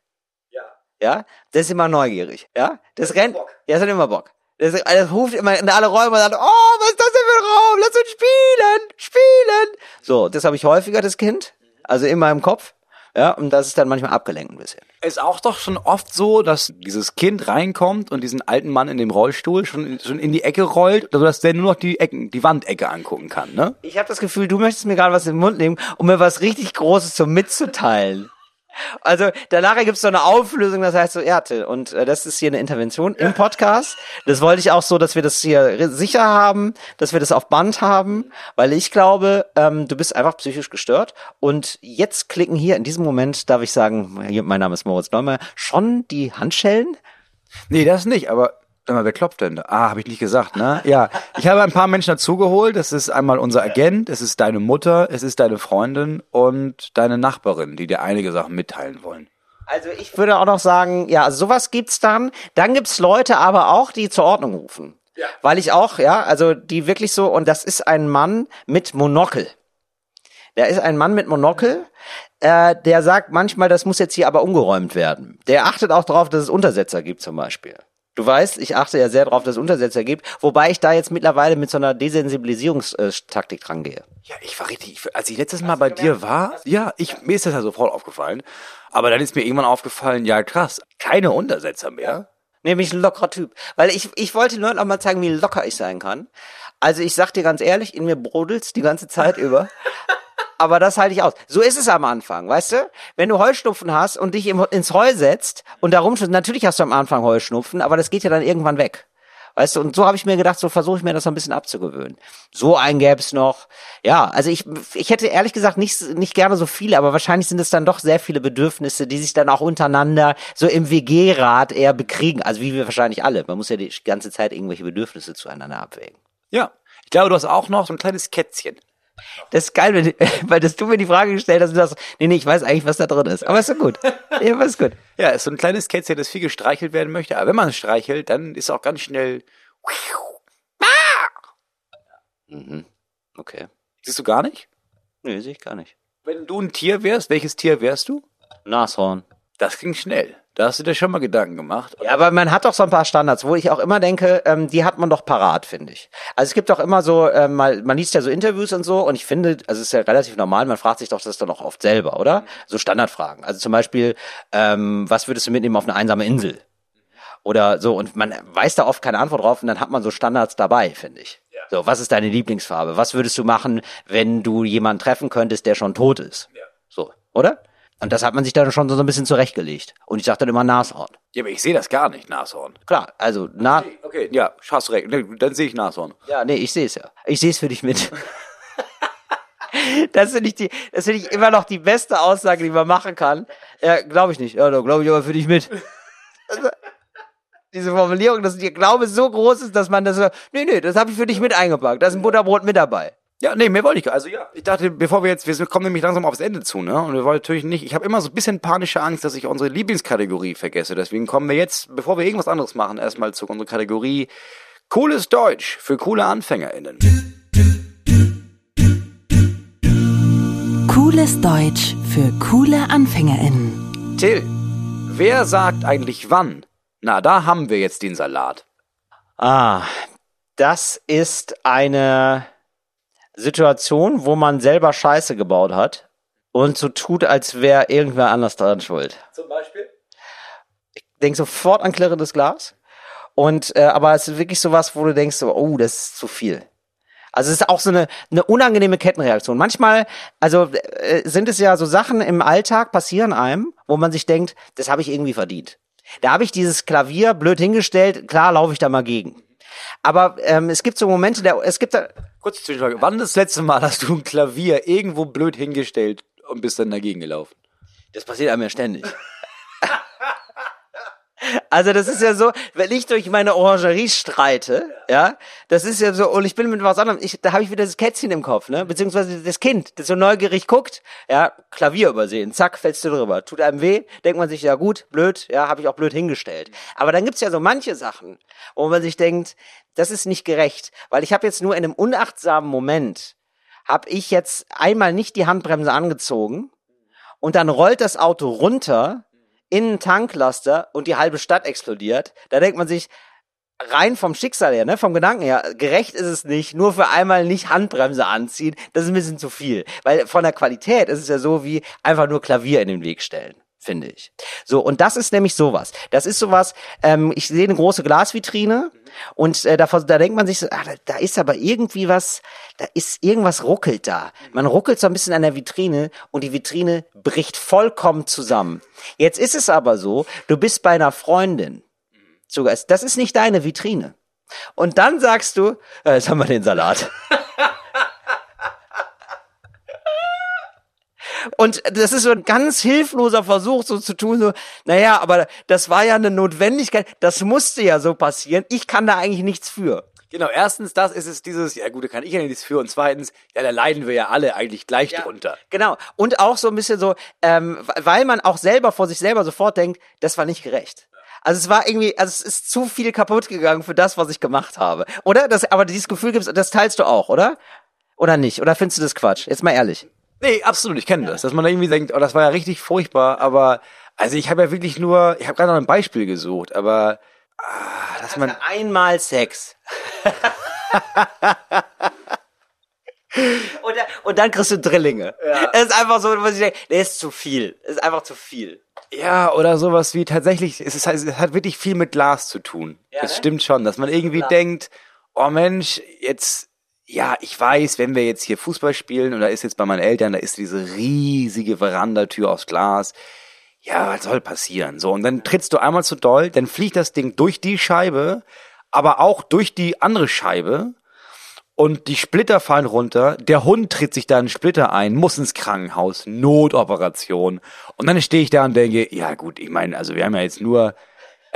Ja. Ja, das ist immer neugierig, ja? Das rennt, Bock. ja, das hat immer Bock. Das, das ruft immer in alle Räume und sagt, oh, was ist das denn für ein Raum? Lass uns spielen, spielen. So, das habe ich häufiger, das Kind. Also in meinem Kopf. Ja, und das ist dann manchmal abgelenkt ein bisschen. ist auch doch schon oft so, dass dieses Kind reinkommt und diesen alten Mann in dem Rollstuhl schon, schon in die Ecke rollt, sodass der nur noch die Ecken, die Wandecke angucken kann, ne? Ich habe das Gefühl, du möchtest mir gerade was in den Mund nehmen, um mir was richtig Großes zum mitzuteilen. Also danach gibt's so eine Auflösung, das heißt so, ja, Till, und äh, das ist hier eine Intervention im Podcast. Das wollte ich auch so, dass wir das hier sicher haben, dass wir das auf Band haben, weil ich glaube, ähm, du bist einfach psychisch gestört. Und jetzt klicken hier in diesem Moment, darf ich sagen, mein Name ist Moritz Neumann, schon die Handschellen? Nee, das nicht, aber sag mal, wer klopft denn da? Ah, habe ich nicht gesagt, ne? Ja, ich habe ein paar Menschen dazugeholt. Das ist einmal unser Agent, es ist deine Mutter, es ist deine Freundin und deine Nachbarin, die dir einige Sachen mitteilen wollen. Also ich würde auch noch sagen, ja, sowas gibt's dann. Dann gibt's Leute aber auch, die zur Ordnung rufen. Ja. Weil ich auch, ja, also die wirklich so, und das ist ein Mann mit Monokel. Der ist ein Mann mit Monokel, äh, der sagt manchmal, das muss jetzt hier aber umgeräumt werden. Der achtet auch darauf, dass es Untersetzer gibt zum Beispiel. Du weißt, ich achte ja sehr darauf, dass es Untersetzer gibt, wobei ich da jetzt mittlerweile mit so einer Desensibilisierungstaktik dran gehe. Ja, ich war richtig, ich, als ich letztes Mal bei dir war, ja, ich, mir ist das ja sofort aufgefallen. Aber dann ist mir irgendwann aufgefallen, ja krass, keine Untersetzer mehr. Nämlich ein lockerer Typ. Weil ich, ich wollte nur noch mal zeigen, wie locker ich sein kann. Also ich sag dir ganz ehrlich, in mir brodelt's die ganze Zeit über. Aber das halte ich aus. So ist es am Anfang, weißt du? Wenn du Heuschnupfen hast und dich im, ins Heu setzt und da rumschnupfen, natürlich hast du am Anfang Heuschnupfen, aber das geht ja dann irgendwann weg. Weißt du, und so habe ich mir gedacht, so versuche ich mir das so ein bisschen abzugewöhnen. So einen gäb's noch. Ja, also ich, ich hätte ehrlich gesagt nicht, nicht gerne so viele, aber wahrscheinlich sind es dann doch sehr viele Bedürfnisse, die sich dann auch untereinander so im WG-Rat eher bekriegen. Also wie wir wahrscheinlich alle. Man muss ja die ganze Zeit irgendwelche Bedürfnisse zueinander abwägen. Ja. Ich glaube, du hast auch noch so ein kleines Kätzchen. Das ist geil, wenn, weil das du mir die Frage gestellt hast und du sagst, nee, nee, ich weiß eigentlich, was da drin ist. Aber ist doch gut. Ja, aber ist gut. Ja, ist so ein kleines Kätzchen, das viel gestreichelt werden möchte. Aber wenn man es streichelt, dann ist auch ganz schnell. Okay. Siehst du gar nicht? Nee, sehe ich gar nicht. Wenn du ein Tier wärst, welches Tier wärst du? Nashorn. Das ging schnell. Da hast du dir schon mal Gedanken gemacht. Ja, aber man hat doch so ein paar Standards, wo ich auch immer denke, ähm, die hat man doch parat, finde ich. Also es gibt doch immer so, ähm, mal, man liest ja so Interviews und so und ich finde, also es ist ja relativ normal, man fragt sich doch das dann auch oft selber, oder? So Standardfragen. Also zum Beispiel, ähm, was würdest du mitnehmen auf eine einsame Insel? Oder so, und man weiß da oft keine Antwort drauf und dann hat man so Standards dabei, finde ich. So, was ist deine Lieblingsfarbe? Was würdest du machen, wenn du jemanden treffen könntest, der schon tot ist? So, oder? Und das hat man sich dann schon so ein bisschen zurechtgelegt. Und ich sag dann immer Nashorn. Ja, aber ich sehe das gar nicht, Nashorn. Klar, also na, Okay, ja, hast recht. Nee, Dann sehe ich Nashorn. ja, nee, ich sehe es ja. Ich sehe es für dich mit. Das finde ich die, das finde ich immer noch die beste Aussage, die man machen kann. Ja, glaube ich nicht. Ja, da glaube ich aber für dich mit. Also, diese Formulierung, dass der Glaube so groß ist, dass man das so, nee, nee, das habe ich für dich mit eingepackt. Da ist ein Butterbrot mit dabei. Ja, nee, mehr wollte ich gar Also ja, ich dachte, bevor wir jetzt, wir kommen nämlich langsam aufs Ende zu, ne? Und wir wollen natürlich nicht, ich habe immer so ein bisschen panische Angst, dass ich unsere Lieblingskategorie vergesse. Deswegen kommen wir jetzt, bevor wir irgendwas anderes machen, erstmal zu unserer Kategorie Cooles Deutsch für coole AnfängerInnen. Cooles Deutsch für coole AnfängerInnen. Till, wer sagt eigentlich wann? Na, da haben wir jetzt den Salat. Ah, das ist eine Situation, wo man selber Scheiße gebaut hat und so tut, als wäre irgendwer anders daran schuld. Zum Beispiel? denk sofort an klirrendes Glas. Und äh, aber es ist wirklich sowas, wo du denkst, so, oh, das ist zu viel. Also es ist auch so eine, eine unangenehme Kettenreaktion. Manchmal, also äh, sind es ja so Sachen im Alltag passieren einem, wo man sich denkt, das habe ich irgendwie verdient. Da habe ich dieses Klavier blöd hingestellt, klar laufe ich da mal gegen. Aber ähm, es gibt so Momente, der, es gibt da, Kurze Zwischenfrage. Wann das letzte Mal hast du ein Klavier irgendwo blöd hingestellt und bist dann dagegen gelaufen? Das passiert einem ja ständig. Also das ist ja so, wenn ich durch meine Orangerie streite, ja, das ist ja so, und ich bin mit was anderem, ich, da habe ich wieder das Kätzchen im Kopf, ne, beziehungsweise das Kind, das so neugierig guckt, ja, Klavier übersehen, zack, fällst du drüber, tut einem weh, denkt man sich, ja gut, blöd, ja, habe ich auch blöd hingestellt. Aber dann gibt's ja so manche Sachen, wo man sich denkt, das ist nicht gerecht, weil ich habe jetzt nur in einem unachtsamen Moment, habe ich jetzt einmal nicht die Handbremse angezogen und dann rollt das Auto runter in einen Tanklaster und die halbe Stadt explodiert, da denkt man sich, rein vom Schicksal her, ne, vom Gedanken her, gerecht ist es nicht, nur für einmal nicht Handbremse anziehen, das ist ein bisschen zu viel. Weil von der Qualität ist es ja so wie einfach nur Klavier in den Weg stellen, finde ich. So, und das ist nämlich sowas. Das ist sowas, ähm, ich sehe eine große Glasvitrine und äh, da, da denkt man sich so, ah, da, da ist aber irgendwie was, da ist irgendwas ruckelt da. Man ruckelt so ein bisschen an der Vitrine und die Vitrine bricht vollkommen zusammen. Jetzt ist es aber so, du bist bei einer Freundin zu. Das ist nicht deine Vitrine. Und dann sagst du, äh, jetzt haben wir den Salat. Und das ist so ein ganz hilfloser Versuch, so zu tun, so, naja, aber das war ja eine Notwendigkeit, das musste ja so passieren, ich kann da eigentlich nichts für. Genau, erstens, das ist es dieses, ja gut, da kann ich ja nichts für. Und zweitens, ja, da leiden wir ja alle eigentlich gleich drunter. Genau. Und auch so ein bisschen so, ähm, weil man auch selber vor sich selber sofort denkt, das war nicht gerecht. Also es war irgendwie, also es ist zu viel kaputt gegangen für das, was ich gemacht habe. Oder? Das, aber dieses Gefühl gibt's, das teilst du auch, oder? Oder nicht? Oder findest du das Quatsch? Jetzt mal ehrlich. Nee, absolut, ich kenne das. Dass man da irgendwie denkt, oh, das war ja richtig furchtbar, aber also ich habe ja wirklich nur, ich habe gerade noch ein Beispiel gesucht, aber ah, dass man Einmal Sex. und, dann, und dann kriegst du Drillinge. Ja. Es ist einfach so, was ich denke, der ist zu viel. Es ist einfach zu viel. Ja, oder sowas wie tatsächlich, es, ist, es hat wirklich viel mit Glas zu tun. Ja, das ne? stimmt schon, dass man irgendwie denkt, oh Mensch, jetzt, ja, ich weiß, wenn wir jetzt hier Fußball spielen und da ist jetzt bei meinen Eltern, da ist diese riesige Verandatür aus Glas. Ja, was soll passieren? So, und dann trittst du einmal zu doll, dann fliegt das Ding durch die Scheibe, aber auch durch die andere Scheibe und die Splitter fallen runter, der Hund tritt sich da einen Splitter ein, muss ins Krankenhaus, Notoperation. Und dann stehe ich da und denke, ja gut, ich meine, also wir haben ja jetzt nur,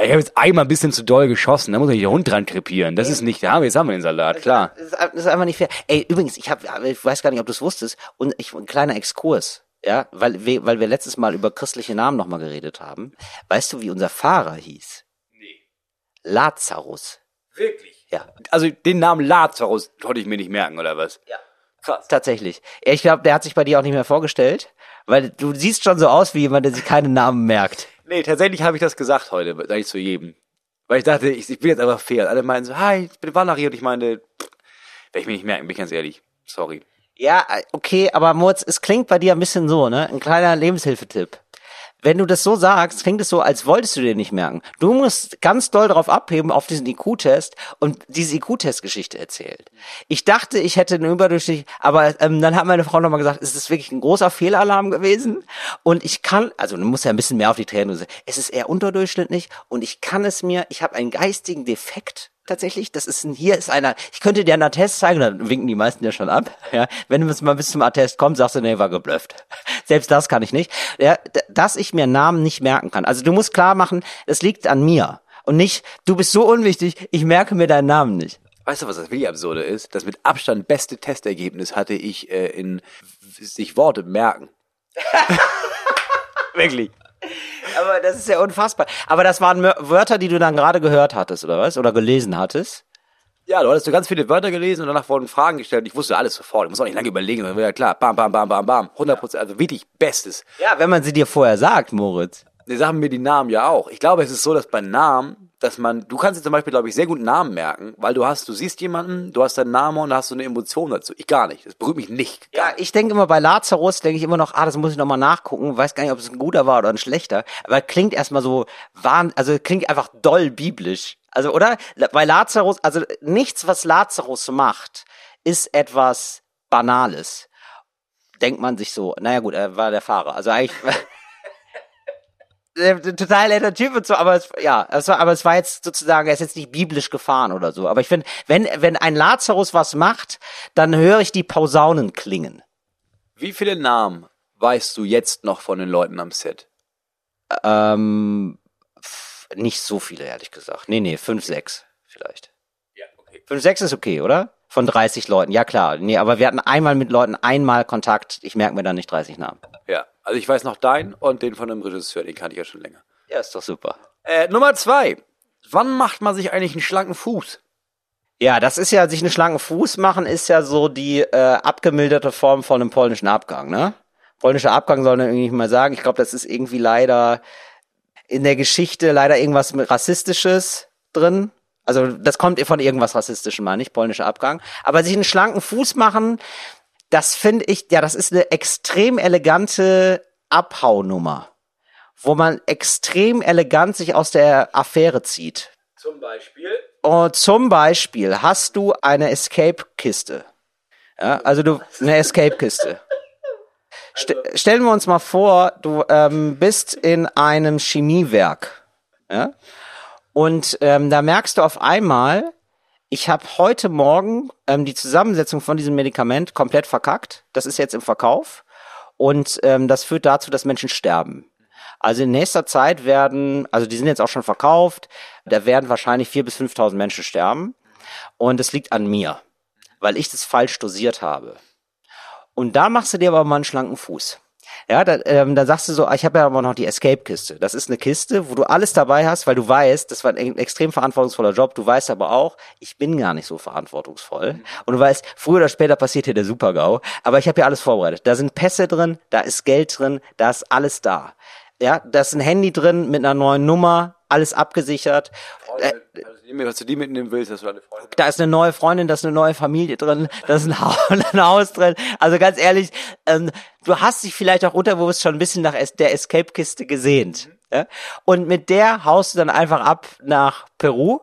ich habe jetzt einmal ein bisschen zu doll geschossen, da muss ja der Hund dran krepieren. Das ist nicht, ja, jetzt haben wir den Salat, klar. Das ist, das ist einfach nicht fair. Ey, übrigens, ich habe, ich weiß gar nicht, ob du es wusstest, und ich, ein kleiner Exkurs. Ja, weil, wir- weil wir letztes Mal über christliche Namen nochmal geredet haben. Weißt du, wie unser Fahrer hieß? Nee. Lazarus. Wirklich? Ja, Also den Namen Lazarus konnte ich mir nicht merken, oder was? Ja. Krass. tatsächlich. Ich glaube, der hat sich bei dir auch nicht mehr vorgestellt, weil du siehst schon so aus wie jemand, der sich keine Namen merkt. Nee, tatsächlich habe ich das gesagt heute, sag ich zu jedem. Weil ich dachte, ich, ich bin jetzt einfach fair. Alle meinen so, hi, ich bin Wanari und ich meine, werde ich mir nicht merken, bin ich ganz ehrlich. Sorry. Ja, äh, okay, aber Moritz, es klingt bei dir ein bisschen so, ne? Ein kleiner Lebenshilfetipp. Wenn du das so sagst, klingt es so, als wolltest du dir nicht merken. Du musst ganz doll darauf abheben, auf diesen IQ-Test und diese IQ-Test-Geschichte erzählt. Ich dachte, ich hätte einen überdurchschnittlich, aber ähm, dann hat meine Frau nochmal gesagt, es ist wirklich ein großer Fehlalarm gewesen und ich kann, also du musst ja ein bisschen mehr auf die Tränen, es ist eher unterdurchschnittlich und ich kann es mir, ich habe einen geistigen Defekt tatsächlich. Das ist ein, hier ist einer, ich könnte dir einen Attest zeigen, dann winken die meisten ja schon ab. Ja, wenn es mal bis zum Attest kommt, sagst du, nee, war geblufft. Selbst das kann ich nicht. Ja, dass ich mir Namen nicht merken kann. Also du musst klar machen, es liegt an mir. Und nicht, du bist so unwichtig, ich merke mir deinen Namen nicht. Weißt du, was das wirklich absurde ist? Das mit Abstand beste Testergebnis hatte ich äh, in sich Worte merken. Wirklich. Aber das ist ja unfassbar. Aber das waren Wörter, die du dann gerade gehört hattest, oder was? Oder gelesen hattest? Ja, du hattest so ganz viele Wörter gelesen und danach wurden Fragen gestellt. Ich wusste alles sofort. Ich muss auch nicht lange überlegen. Dann war ja klar. Bam, bam, bam, bam, bam. 100 Prozent. Also wirklich Bestes. Ja, wenn man sie dir vorher sagt, Moritz. Die sagen mir die Namen ja auch. Ich glaube, es ist so, dass bei Namen, dass man, du kannst dir zum Beispiel, glaube ich, sehr gut Namen merken, weil du hast, du siehst jemanden, du hast deinen Namen und hast so eine Emotion dazu. Ich gar nicht. Das berührt mich nicht. Ja, ich denke immer bei Lazarus, denke ich immer noch, ah, das muss ich nochmal nachgucken. Weiß gar nicht, ob es ein guter war oder ein schlechter. Aber klingt erstmal so, wahn, also klingt einfach doll biblisch. Also, oder? Bei Lazarus, also nichts, was Lazarus macht, ist etwas Banales. Denkt man sich so, naja gut, er war der Fahrer. Also eigentlich. äh, total netter Typ und so, aber es, ja, es war, aber es war jetzt sozusagen, er ist jetzt nicht biblisch gefahren oder so. Aber ich finde, wenn, wenn ein Lazarus was macht, dann höre ich die Posaunen klingen. Wie viele Namen weißt du jetzt noch von den Leuten am Set? Ähm, nicht so viele, ehrlich gesagt. Nee, nee, fünf, sechs vielleicht. Ja, okay. Fünf, sechs ist okay, oder? Von 30 Leuten, ja klar. Nee, aber wir hatten einmal mit Leuten einmal Kontakt. Ich merke mir dann nicht 30 Namen. Ja, also ich weiß noch deinen und den von dem Regisseur, den kannte ich ja schon länger. Ja, ist doch super. Äh, Nummer zwei. Wann macht man sich eigentlich einen schlanken Fuß? Ja, das ist ja, sich einen schlanken Fuß machen, ist ja so die äh, abgemilderte Form von einem polnischen Abgang, ne? Polnischer Abgang soll man irgendwie mal sagen. Ich glaube, das ist irgendwie leider in der Geschichte leider irgendwas mit Rassistisches drin. Also das kommt von irgendwas Rassistischem, meine ich, polnischer Abgang. Aber sich einen schlanken Fuß machen, das finde ich, ja, das ist eine extrem elegante Abhaunummer, wo man extrem elegant sich aus der Affäre zieht. Zum Beispiel? Und zum Beispiel hast du eine Escape-Kiste. Ja, also du eine Escape-Kiste. St stellen wir uns mal vor, du ähm, bist in einem Chemiewerk. Ja? Und ähm, da merkst du auf einmal, ich habe heute Morgen ähm, die Zusammensetzung von diesem Medikament komplett verkackt. Das ist jetzt im Verkauf. Und ähm, das führt dazu, dass Menschen sterben. Also in nächster Zeit werden, also die sind jetzt auch schon verkauft, da werden wahrscheinlich 4.000 bis 5.000 Menschen sterben. Und es liegt an mir, weil ich das falsch dosiert habe. Und da machst du dir aber mal einen schlanken Fuß. Ja, da, ähm, da sagst du so, ah, ich habe ja aber noch die Escape-Kiste. Das ist eine Kiste, wo du alles dabei hast, weil du weißt, das war ein extrem verantwortungsvoller Job. Du weißt aber auch, ich bin gar nicht so verantwortungsvoll. Und du weißt, früher oder später passiert hier der Super-GAU. Aber ich habe ja alles vorbereitet. Da sind Pässe drin, da ist Geld drin, da ist alles da. Ja, da ist ein Handy drin mit einer neuen Nummer, alles abgesichert. Äh, Also, was du die mitnehmen willst, dass du deine Freundin. da ist eine neue Freundin, da ist eine neue Familie drin, da ist ein Haus, ein Haus drin. Also ganz ehrlich, ähm, du hast dich vielleicht auch unterbewusst schon ein bisschen nach der Escape-Kiste gesehnt. Ja? Und mit der haust du dann einfach ab nach Peru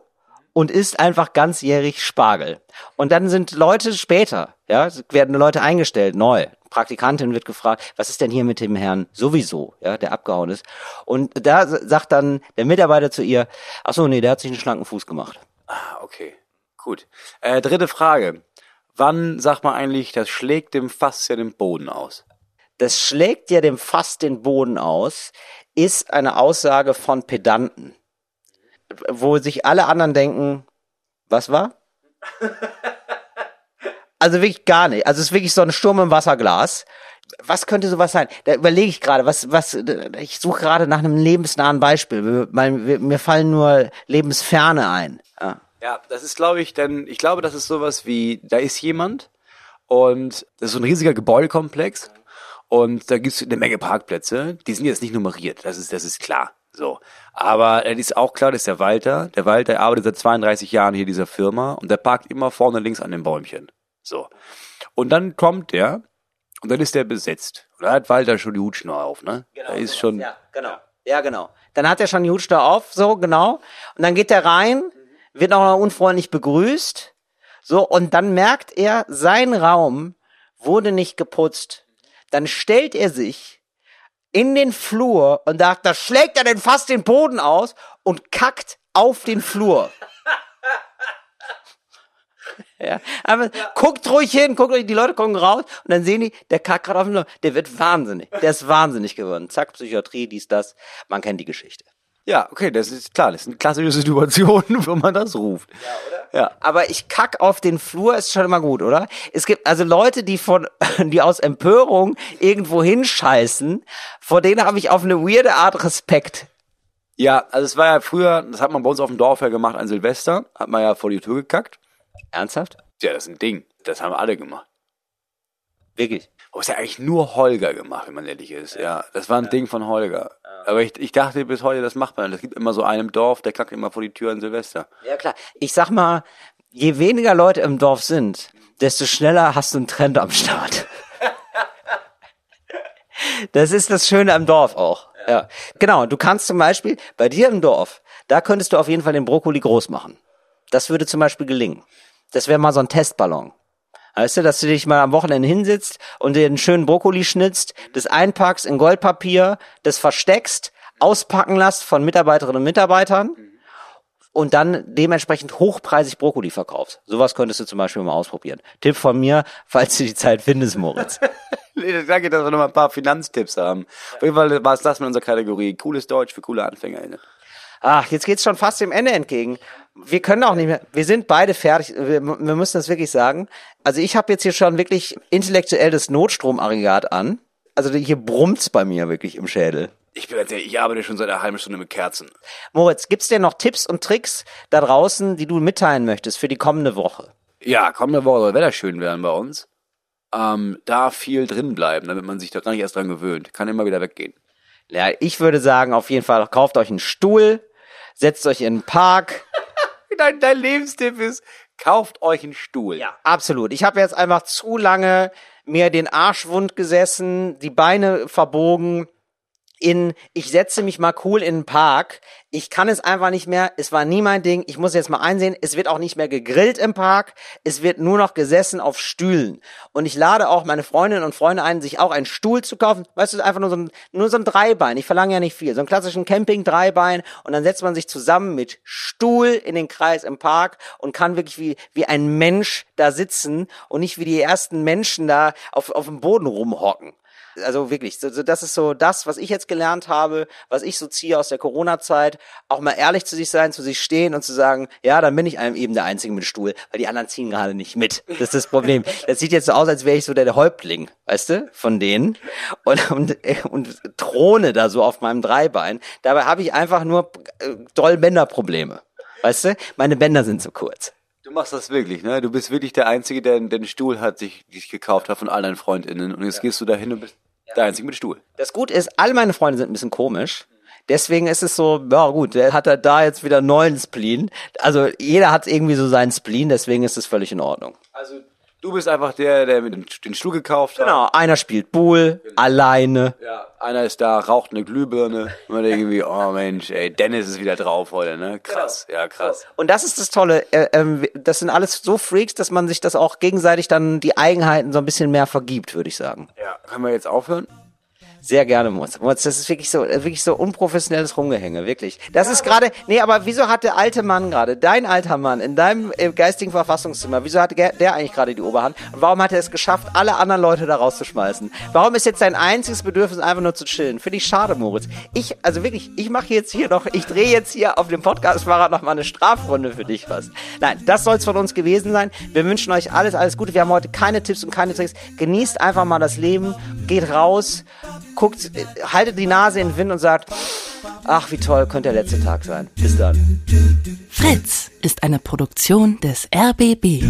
und isst einfach ganzjährig Spargel. Und dann sind Leute später, ja, werden Leute eingestellt, neu. Praktikantin wird gefragt, was ist denn hier mit dem Herrn sowieso, ja, der abgehauen ist. Und da sagt dann der Mitarbeiter zu ihr, ach so, nee, der hat sich einen schlanken Fuß gemacht. Ah, okay. Gut. Äh, dritte Frage. Wann sagt man eigentlich, das schlägt dem Fass ja den Boden aus? das schlägt ja dem Fass den Boden aus, ist eine Aussage von Pedanten, wo sich alle anderen denken, was war? Also wirklich gar nicht. Also es ist wirklich so ein Sturm im Wasserglas. Was könnte sowas sein? Da überlege ich gerade, was, was, ich suche gerade nach einem lebensnahen Beispiel, mir mir fallen nur Lebensferne ein. Ja. Ja, das ist, glaube ich, denn ich glaube, das ist sowas wie, da ist jemand und das ist so ein riesiger Gebäudekomplex und da gibt's eine Menge Parkplätze. Die sind jetzt nicht nummeriert, das ist, das ist klar. So. Aber es ist auch klar, das ist der Walter. Der Walter arbeitet seit 32 Jahren hier in dieser Firma und der parkt immer vorne links an dem Bäumchen. So. Und dann kommt der und dann ist der besetzt. Und da hat Walter schon die Hutschnur auf, ne? Genau, da ist sowas. schon, Ja, genau. Ja, genau. Dann hat er schon die Hutschnur auf, so, genau. Und dann geht er rein, wird noch unfreundlich begrüßt. So, und dann merkt er, sein Raum wurde nicht geputzt. Dann stellt er sich in den Flur und sagt, da schlägt er denn fast den Boden aus und kackt auf den Flur. Ja, aber guckt ruhig hin, guckt ruhig, die Leute gucken raus und dann sehen die, der kackt gerade auf dem Flur. Der wird wahnsinnig. Der ist wahnsinnig geworden. Zack, Psychiatrie, dies, das. Man kennt die Geschichte. ja, okay, das ist klar, das ist eine klassische Situation, wo man das ruft. Ja, oder? Ja. Aber ich kack auf den Flur ist schon immer gut, oder? Es gibt also Leute, die von, die aus Empörung irgendwo hinscheißen, vor denen habe ich auf eine weirde Art Respekt. Ja, also es war ja früher, das hat man bei uns auf dem Dorf ja gemacht an Silvester, hat man ja vor die Tür gekackt. Ernsthaft? Ja, das ist ein Ding. Das haben alle gemacht. Wirklich? Es hat ja eigentlich nur Holger gemacht, wenn man ehrlich ist. Ja, das war ein Ding von Holger. Aber ich, ich dachte bis heute, das macht man. Es gibt immer so einen im Dorf, der kackt immer vor die Tür an Silvester. Ja, klar. Ich sag mal, je weniger Leute im Dorf sind, desto schneller hast du einen Trend am Start. Das ist das Schöne am Dorf auch. Ja. Genau. Du kannst zum Beispiel bei dir im Dorf, da könntest du auf jeden Fall den Brokkoli groß machen. Das würde zum Beispiel gelingen. Das wäre mal so ein Testballon. Weißt du, dass du dich mal am Wochenende hinsitzt und dir einen schönen Brokkoli schnitzt, das einpackst in Goldpapier, das versteckst, auspacken lässt von Mitarbeiterinnen und Mitarbeitern und dann dementsprechend hochpreisig Brokkoli verkaufst. Sowas könntest du zum Beispiel mal ausprobieren. Tipp von mir, falls du die Zeit findest, Moritz. Danke, dass wir noch mal ein paar Finanztipps haben. Auf jeden Fall war es das mit unserer Kategorie. Cooles Deutsch für coole AnfängerInnen. Ach, jetzt geht's schon fast dem Ende entgegen. Wir können auch nicht mehr. Wir sind beide fertig. Wir, wir müssen das wirklich sagen. Also ich habe jetzt hier schon wirklich intellektuell das Notstromaggregat an. Also hier brummt's bei mir wirklich im Schädel. Ich bin ehrlich, ich arbeite schon seit einer halben Stunde mit Kerzen. Moritz, gibt's denn noch Tipps und Tricks da draußen, die du mitteilen möchtest für die kommende Woche? Ja, kommende Woche soll Wetter schön werden bei uns. Ähm, da viel drin bleiben, damit man sich da gar nicht erst dran gewöhnt. Kann immer wieder weggehen. Ja, ich würde sagen, auf jeden Fall kauft euch einen Stuhl, setzt euch in den Park. Dein, dein Lebenstipp ist, kauft euch einen Stuhl. Ja, absolut. Ich habe jetzt einfach zu lange mir den Arsch wund gesessen, die Beine verbogen in, ich setze mich mal cool in den Park. Ich kann es einfach nicht mehr. Es war nie mein Ding. Ich muss jetzt mal einsehen, es wird auch nicht mehr gegrillt im Park. Es wird nur noch gesessen auf Stühlen. Und ich lade auch meine Freundinnen und Freunde ein, sich auch einen Stuhl zu kaufen. Weißt du, einfach nur so ein, nur so ein Dreibein. Ich verlange ja nicht viel. So einen klassischen Camping-Dreibein. Und dann setzt man sich zusammen mit Stuhl in den Kreis im Park und kann wirklich wie, wie ein Mensch da sitzen und nicht wie die ersten Menschen da auf, auf dem Boden rumhocken. Also wirklich, so, so, das ist so das, was ich jetzt gelernt habe, was ich so ziehe aus der Corona-Zeit, auch mal ehrlich zu sich sein, zu sich stehen und zu sagen, ja, dann bin ich einem eben der Einzige mit Stuhl, weil die anderen ziehen gerade nicht mit. Das ist das Problem. Das sieht jetzt so aus, als wäre ich so der Häuptling, weißt du, von denen und, und, und throne da so auf meinem Dreibein. Dabei habe ich einfach nur äh, doll Bänderprobleme. Weißt du, meine Bänder sind zu kurz. Du machst das wirklich, ne? Du bist wirklich der Einzige, der, der einen Stuhl hat, sich, sich gekauft hat von all deinen FreundInnen. Und jetzt gehst du dahin und bist der Einzige mit Stuhl. Das Gute ist, all meine Freunde sind ein bisschen komisch. Deswegen ist es so, ja gut, der hat er da jetzt wieder neuen Spleen. Also jeder hat irgendwie so seinen Spleen, deswegen ist es völlig in Ordnung. Also du bist einfach der, der mit den, den Stuhl gekauft hat. Genau, einer spielt Bull, alleine. Ja, einer ist da, raucht eine Glühbirne. Und man denkt irgendwie, oh Mensch, ey, Dennis ist wieder drauf heute, ne? Krass, ja, krass. Und das ist das Tolle, äh, ähm, das sind alles so Freaks, dass man sich das auch gegenseitig dann die Eigenheiten so ein bisschen mehr vergibt, würde ich sagen. Ja, können wir jetzt aufhören? Sehr gerne, Moritz. Moritz, das ist wirklich so, äh, wirklich so unprofessionelles Rumgehänge, wirklich. Das ist gerade, nee, aber wieso hat der alte Mann gerade, dein alter Mann in deinem äh, geistigen Verfassungszimmer, wieso hat der, eigentlich gerade die Oberhand? Und warum hat er es geschafft, alle anderen Leute da rauszuschmeißen? Warum ist jetzt sein einziges Bedürfnis einfach nur zu chillen? Finde ich schade, Moritz. Ich, also wirklich, ich mache jetzt hier noch, ich drehe jetzt hier auf dem Podcast-Fahrrad noch mal eine Strafrunde für dich was. Nein, das soll es von uns gewesen sein. Wir wünschen euch alles, alles Gute. Wir haben heute keine Tipps und keine Tricks. Genießt einfach mal das Leben, geht raus, guckt, haltet die Nase in den Wind und sagt, ach, wie toll könnte der letzte Tag sein. Bis dann. Fritz ist eine Produktion des RBB.